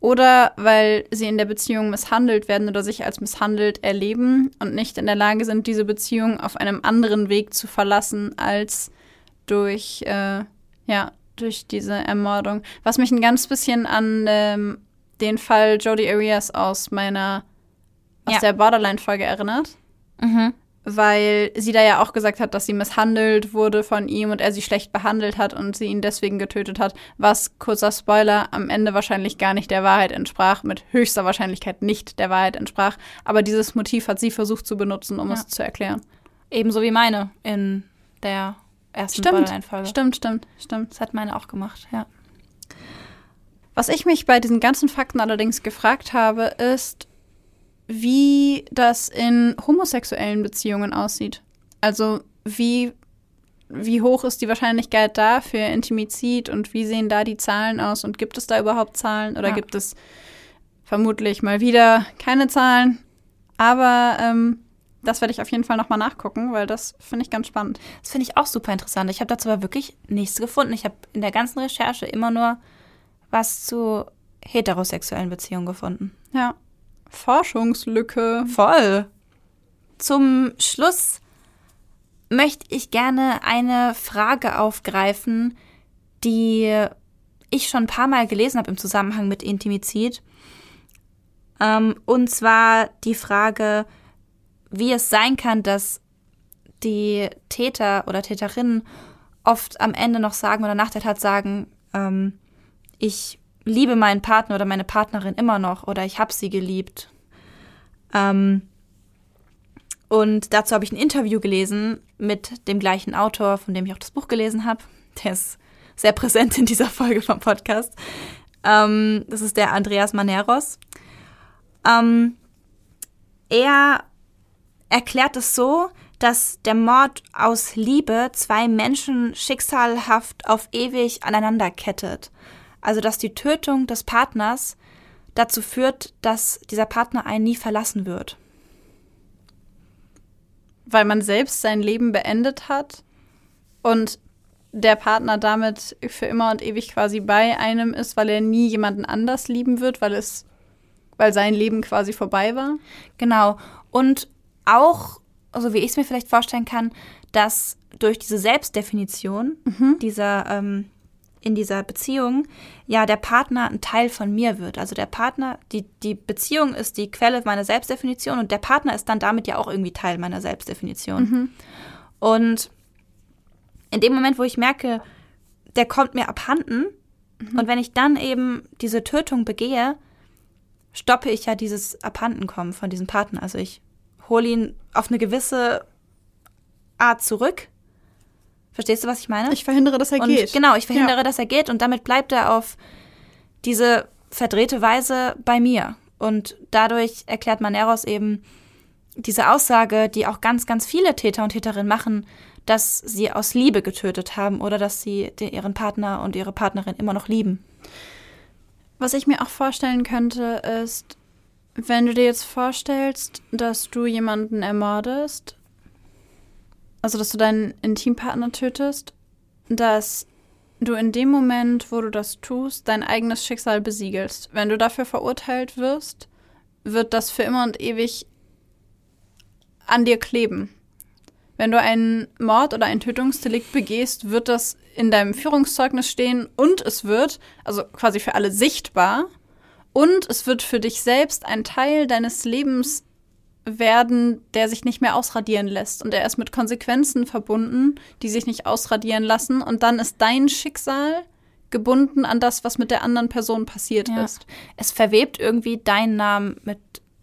oder weil sie in der Beziehung misshandelt werden oder sich als misshandelt erleben und nicht in der Lage sind, diese Beziehung auf einem anderen Weg zu verlassen als durch, äh, ja, durch diese Ermordung. Was mich ein ganz bisschen an ähm, den Fall Jodie Arias aus meiner, aus Ja. der Borderline-Folge erinnert Mhm. weil sie da ja auch gesagt hat, dass sie misshandelt wurde von ihm und er sie schlecht behandelt hat und sie ihn deswegen getötet hat, was, kurzer Spoiler, am Ende wahrscheinlich gar nicht der Wahrheit entsprach, mit höchster Wahrscheinlichkeit nicht der Wahrheit entsprach. Aber dieses Motiv hat sie versucht zu benutzen, um Ja. es zu erklären. Ebenso wie meine in der ersten Stimmt, Borderline-Folge. stimmt, stimmt, stimmt. Das hat meine auch gemacht, ja. Was ich mich bei diesen ganzen Fakten allerdings gefragt habe, ist, wie das in homosexuellen Beziehungen aussieht. Also wie, wie hoch ist die Wahrscheinlichkeit da für Intimizid und wie sehen da die Zahlen aus und gibt es da überhaupt Zahlen oder Ja. gibt es vermutlich mal wieder keine Zahlen? Aber ähm, das werde ich auf jeden Fall nochmal nachgucken, weil das finde ich ganz spannend. Das finde ich auch super interessant. Ich habe dazu aber wirklich nichts gefunden. Ich habe in der ganzen Recherche immer nur was zu heterosexuellen Beziehungen gefunden. Ja. Forschungslücke. Voll. Zum Schluss möchte ich gerne eine Frage aufgreifen, die ich schon ein paar Mal gelesen habe im Zusammenhang mit Intimizid. Ähm, und zwar die Frage, wie es sein kann, dass die Täter oder Täterinnen oft am Ende noch sagen oder nach der Tat sagen, ähm, ich liebe meinen Partner oder meine Partnerin immer noch oder ich habe sie geliebt. Ähm, und dazu habe ich ein Interview gelesen mit dem gleichen Autor, von dem ich auch das Buch gelesen habe. Der ist sehr präsent in dieser Folge vom Podcast. Ähm, das ist der Andreas Maneros. Ähm, er erklärt es so, dass der Mord aus Liebe zwei Menschen schicksalhaft auf ewig aneinander kettet. Also dass die Tötung des Partners dazu führt, dass dieser Partner einen nie verlassen wird. weil man selbst sein Leben beendet hat und der Partner damit für immer und ewig quasi bei einem ist, weil er nie jemanden anders lieben wird, weil es, weil sein Leben quasi vorbei war. Genau. Und auch, so wie ich es mir vielleicht vorstellen kann, dass durch diese Selbstdefinition dieser ähm, in dieser Beziehung ja der Partner ein Teil von mir wird. Also der Partner, die, die Beziehung ist die Quelle meiner Selbstdefinition und der Partner ist dann damit ja auch irgendwie Teil meiner Selbstdefinition. Und in dem Moment, wo ich merke, der kommt mir abhanden und wenn ich dann eben diese Tötung begehe, stoppe ich ja dieses Abhandenkommen von diesem Partner. Also ich hole ihn auf eine gewisse Art zurück. Verstehst du, was ich meine? Ich verhindere, dass er und geht. Genau, ich verhindere, Ja. dass er geht und damit bleibt er auf diese verdrehte Weise bei mir. Und dadurch erklärt Maneros eben diese Aussage, die auch ganz, ganz viele Täter und Täterinnen machen, dass sie aus Liebe getötet haben oder dass sie den, ihren Partner und ihre Partnerin immer noch lieben. Was ich mir auch vorstellen könnte, ist, wenn du dir jetzt vorstellst, dass du jemanden ermordest, also dass du deinen Intimpartner tötest, dass du in dem Moment, wo du das tust, dein eigenes Schicksal besiegelst. Wenn du dafür verurteilt wirst, wird das für immer und ewig an dir kleben. Wenn du einen Mord oder ein Tötungsdelikt begehst, wird das in deinem Führungszeugnis stehen und es wird, also quasi für alle sichtbar, und es wird für dich selbst ein Teil deines Lebens werden, der sich nicht mehr ausradieren lässt. Und er ist mit Konsequenzen verbunden, die sich nicht ausradieren lassen. Und dann ist dein Schicksal gebunden an das, was mit der anderen Person passiert Ja. ist. Es verwebt irgendwie deinen Namen mit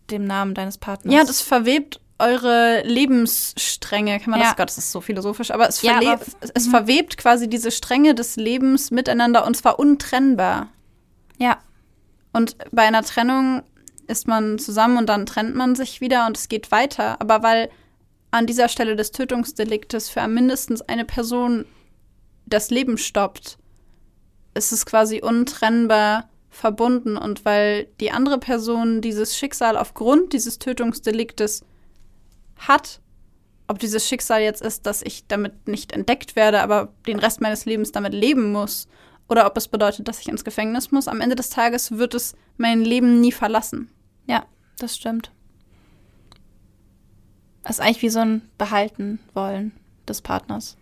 dem Namen deines Partners. Ja, das verwebt eure Lebensstränge, kann man Ja. das, Gott, das ist so philosophisch, aber es, Ja, aber- es- es verwebt quasi diese Stränge des Lebens miteinander und zwar untrennbar. ja, Und bei einer Trennung ist man zusammen und dann trennt man sich wieder und es geht weiter. Aber weil an dieser Stelle des Tötungsdeliktes für mindestens eine Person das Leben stoppt, ist es quasi untrennbar verbunden. Und weil die andere Person dieses Schicksal aufgrund dieses Tötungsdeliktes hat, ob dieses Schicksal jetzt ist, dass ich damit nicht entdeckt werde, aber den Rest meines Lebens damit leben muss, oder ob es bedeutet, dass ich ins Gefängnis muss, am Ende des Tages wird es mein Leben nie verlassen. Ja, das stimmt. Das ist eigentlich wie so ein Behalten wollen des Partners.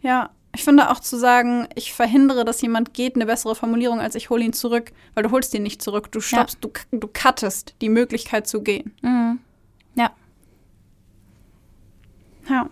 Ja, ich finde auch zu sagen, ich verhindere, dass jemand geht, eine bessere Formulierung, als ich hole ihn zurück, weil du holst ihn nicht zurück. Du stoppst, ja. du, du cuttest die Möglichkeit zu gehen. Mhm. Ja. Ja.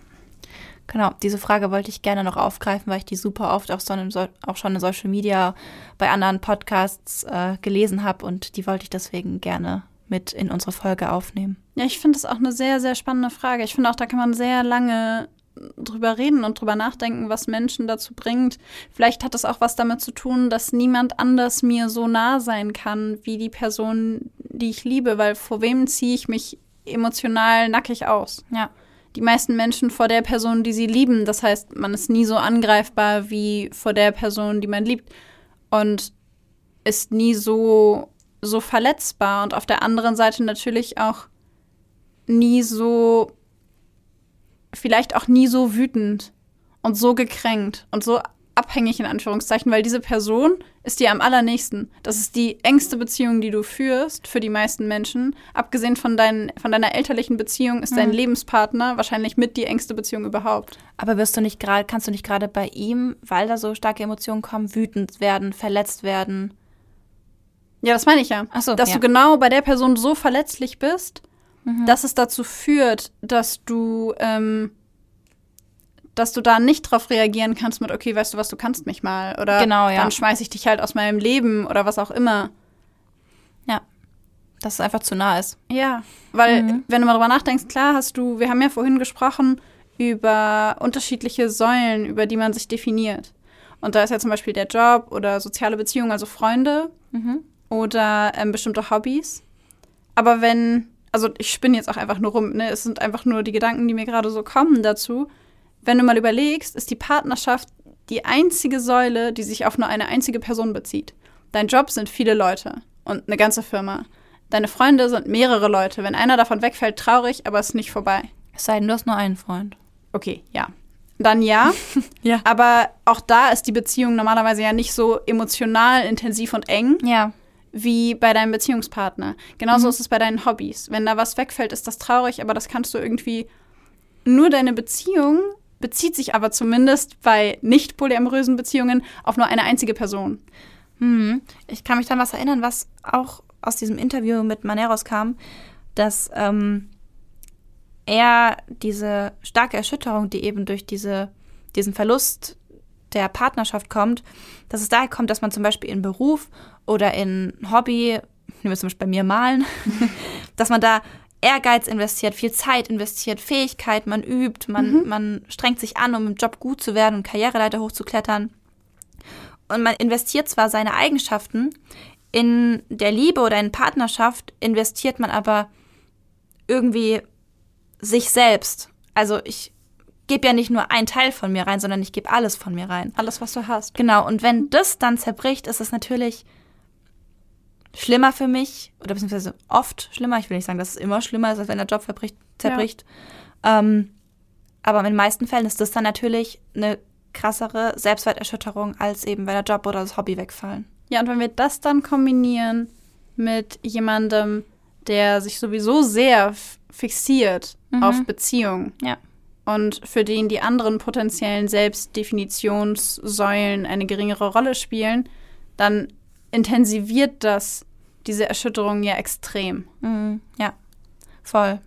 Genau, diese Frage wollte ich gerne noch aufgreifen, weil ich die super oft auch, so in, auch schon in Social Media bei anderen Podcasts äh, gelesen habe und die wollte ich deswegen gerne mit in unsere Folge aufnehmen. Ja, ich finde es auch eine sehr, sehr spannende Frage. Ich finde auch, da kann man sehr lange drüber reden und drüber nachdenken, was Menschen dazu bringt. Vielleicht hat es auch was damit zu tun, dass niemand anders mir so nah sein kann wie die Person, die ich liebe, weil vor wem ziehe ich mich emotional nackig aus? Ja die meisten Menschen vor der Person, die sie lieben. Das heißt, man ist nie so angreifbar wie vor der Person, die man liebt. Und ist nie so, so verletzbar. Und auf der anderen Seite natürlich auch nie so, vielleicht auch nie so wütend und so gekränkt und so abhängig in Anführungszeichen, weil diese Person ist dir am allernächsten. Das ist die engste Beziehung, die du führst für die meisten Menschen. Abgesehen von, dein, von deiner elterlichen Beziehung ist mhm. dein Lebenspartner wahrscheinlich mit die engste Beziehung überhaupt. Aber wirst du nicht gerade, kannst du nicht gerade bei ihm, weil da so starke Emotionen kommen, wütend werden, verletzt werden? Ja, das meine ich ja. Ach so, dass ja. du genau bei der Person so verletzlich bist, mhm. dass es dazu führt, dass du ähm, dass du da nicht drauf reagieren kannst mit, okay, weißt du was, du kannst mich mal. Oder genau, ja. dann schmeiße ich dich halt aus meinem Leben oder was auch immer. Ja. Dass es einfach zu nah ist. Ja. Weil, mhm. wenn du mal drüber nachdenkst, klar hast du, wir haben ja vorhin gesprochen über unterschiedliche Säulen, über die man sich definiert. Und da ist ja zum Beispiel der Job oder soziale Beziehungen, also Freunde mhm. oder ähm, bestimmte Hobbys. Aber wenn, also ich spinne jetzt auch einfach nur rum, ne? Es sind einfach nur die Gedanken, die mir gerade so kommen dazu wenn du mal überlegst, ist die Partnerschaft die einzige Säule, die sich auf nur eine einzige Person bezieht. Dein Job sind viele Leute und eine ganze Firma. Deine Freunde sind mehrere Leute. Wenn einer davon wegfällt, traurig, aber es ist nicht vorbei. Es sei denn, du hast nur einen Freund. Okay, ja. Dann ja. ja. Aber auch da ist die Beziehung normalerweise ja nicht so emotional, intensiv und eng. Ja. Wie bei deinem Beziehungspartner. Genauso mhm. ist es bei deinen Hobbys. Wenn da was wegfällt, ist das traurig, aber das kannst du irgendwie nur deine Beziehung bezieht sich aber zumindest bei nicht polyamorösen Beziehungen auf nur eine einzige Person. Hm. Ich kann mich dann was erinnern, was auch aus diesem Interview mit Maneros kam, dass ähm, er diese starke Erschütterung, die eben durch diese, diesen Verlust der Partnerschaft kommt, dass es daher kommt, dass man zum Beispiel in Beruf oder in Hobby, nehmen wir zum Beispiel bei mir malen, dass man da Ehrgeiz investiert, viel Zeit investiert, Fähigkeit, man übt, man, mhm. man strengt sich an, um im Job gut zu werden und Karriereleiter hochzuklettern. Und man investiert zwar seine Eigenschaften, in der Liebe oder in Partnerschaft investiert man aber irgendwie sich selbst. Also ich gebe ja nicht nur einen Teil von mir rein, sondern ich gebe alles von mir rein. Alles, was du hast. Genau. Und wenn das dann zerbricht, ist es natürlich schlimmer für mich, oder beziehungsweise oft schlimmer. Ich will nicht sagen, dass es immer schlimmer ist, als wenn der Job verbricht, zerbricht. Ja. Ähm, aber in den meisten Fällen ist das dann natürlich eine krassere Selbstwerterschütterung, als eben wenn der Job oder das Hobby wegfallen. Ja, und wenn wir das dann kombinieren mit jemandem, der sich sowieso sehr fixiert mhm. auf Beziehung. Ja. Und für den die anderen potenziellen Selbstdefinitionssäulen eine geringere Rolle spielen, dann intensiviert das diese Erschütterung ja extrem. Mhm. Ja, voll.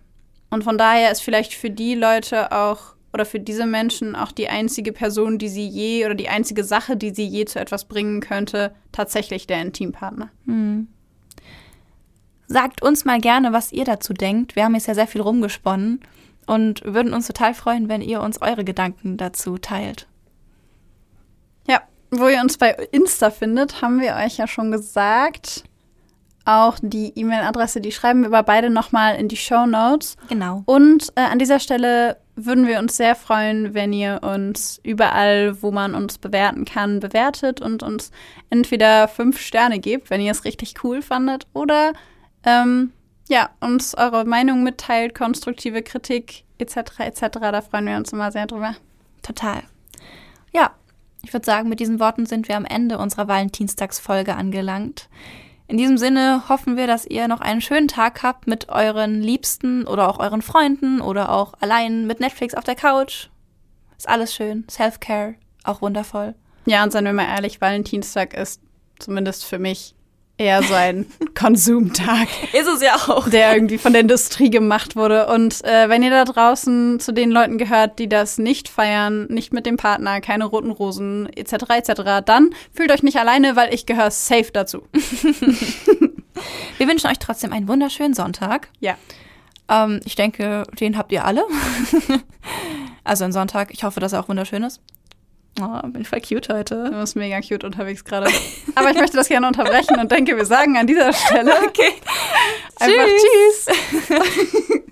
Und von daher ist vielleicht für die Leute auch oder für diese Menschen auch die einzige Person, die sie je oder die einzige Sache, die sie je zu etwas bringen könnte, tatsächlich der Intimpartner. Mhm. Sagt uns mal gerne, was ihr dazu denkt. Wir haben jetzt ja sehr viel rumgesponnen und würden uns total freuen, wenn ihr uns eure Gedanken dazu teilt. Wo ihr uns bei Insta findet, haben wir euch ja schon gesagt. Auch die E-Mail-Adresse, die schreiben wir aber beide nochmal in die Show Notes. Genau. Und äh, an dieser Stelle würden wir uns sehr freuen, wenn ihr uns überall, wo man uns bewerten kann, bewertet und uns entweder fünf Sterne gebt, wenn ihr es richtig cool fandet, oder ähm, ja, uns eure Meinung mitteilt, konstruktive Kritik etc. etc. Da freuen wir uns immer sehr drüber. Total. Ja, ich würde sagen, mit diesen Worten sind wir am Ende unserer Valentinstagsfolge angelangt. In diesem Sinne hoffen wir, dass ihr noch einen schönen Tag habt mit euren Liebsten oder auch euren Freunden oder auch allein mit Netflix auf der Couch. Ist alles schön. Self-Care, auch wundervoll. Ja, und seien wir mal ehrlich, Valentinstag ist zumindest für mich eher so ein Konsumtag. Ist es ja auch. Der irgendwie von der Industrie gemacht wurde. Und äh, wenn ihr da draußen zu den Leuten gehört, die das nicht feiern, nicht mit dem Partner, keine roten Rosen etc. etc., dann fühlt euch nicht alleine, weil ich gehöre safe dazu. Wir wünschen euch trotzdem einen wunderschönen Sonntag. Ja. Ähm, ich denke, den habt ihr alle. also einen Sonntag. Ich hoffe, dass er auch wunderschön ist. Oh, bin voll cute heute. Du bist mega cute unterwegs gerade. Aber ich möchte das gerne unterbrechen und denke, wir sagen an dieser Stelle Okay. einfach Tschüss.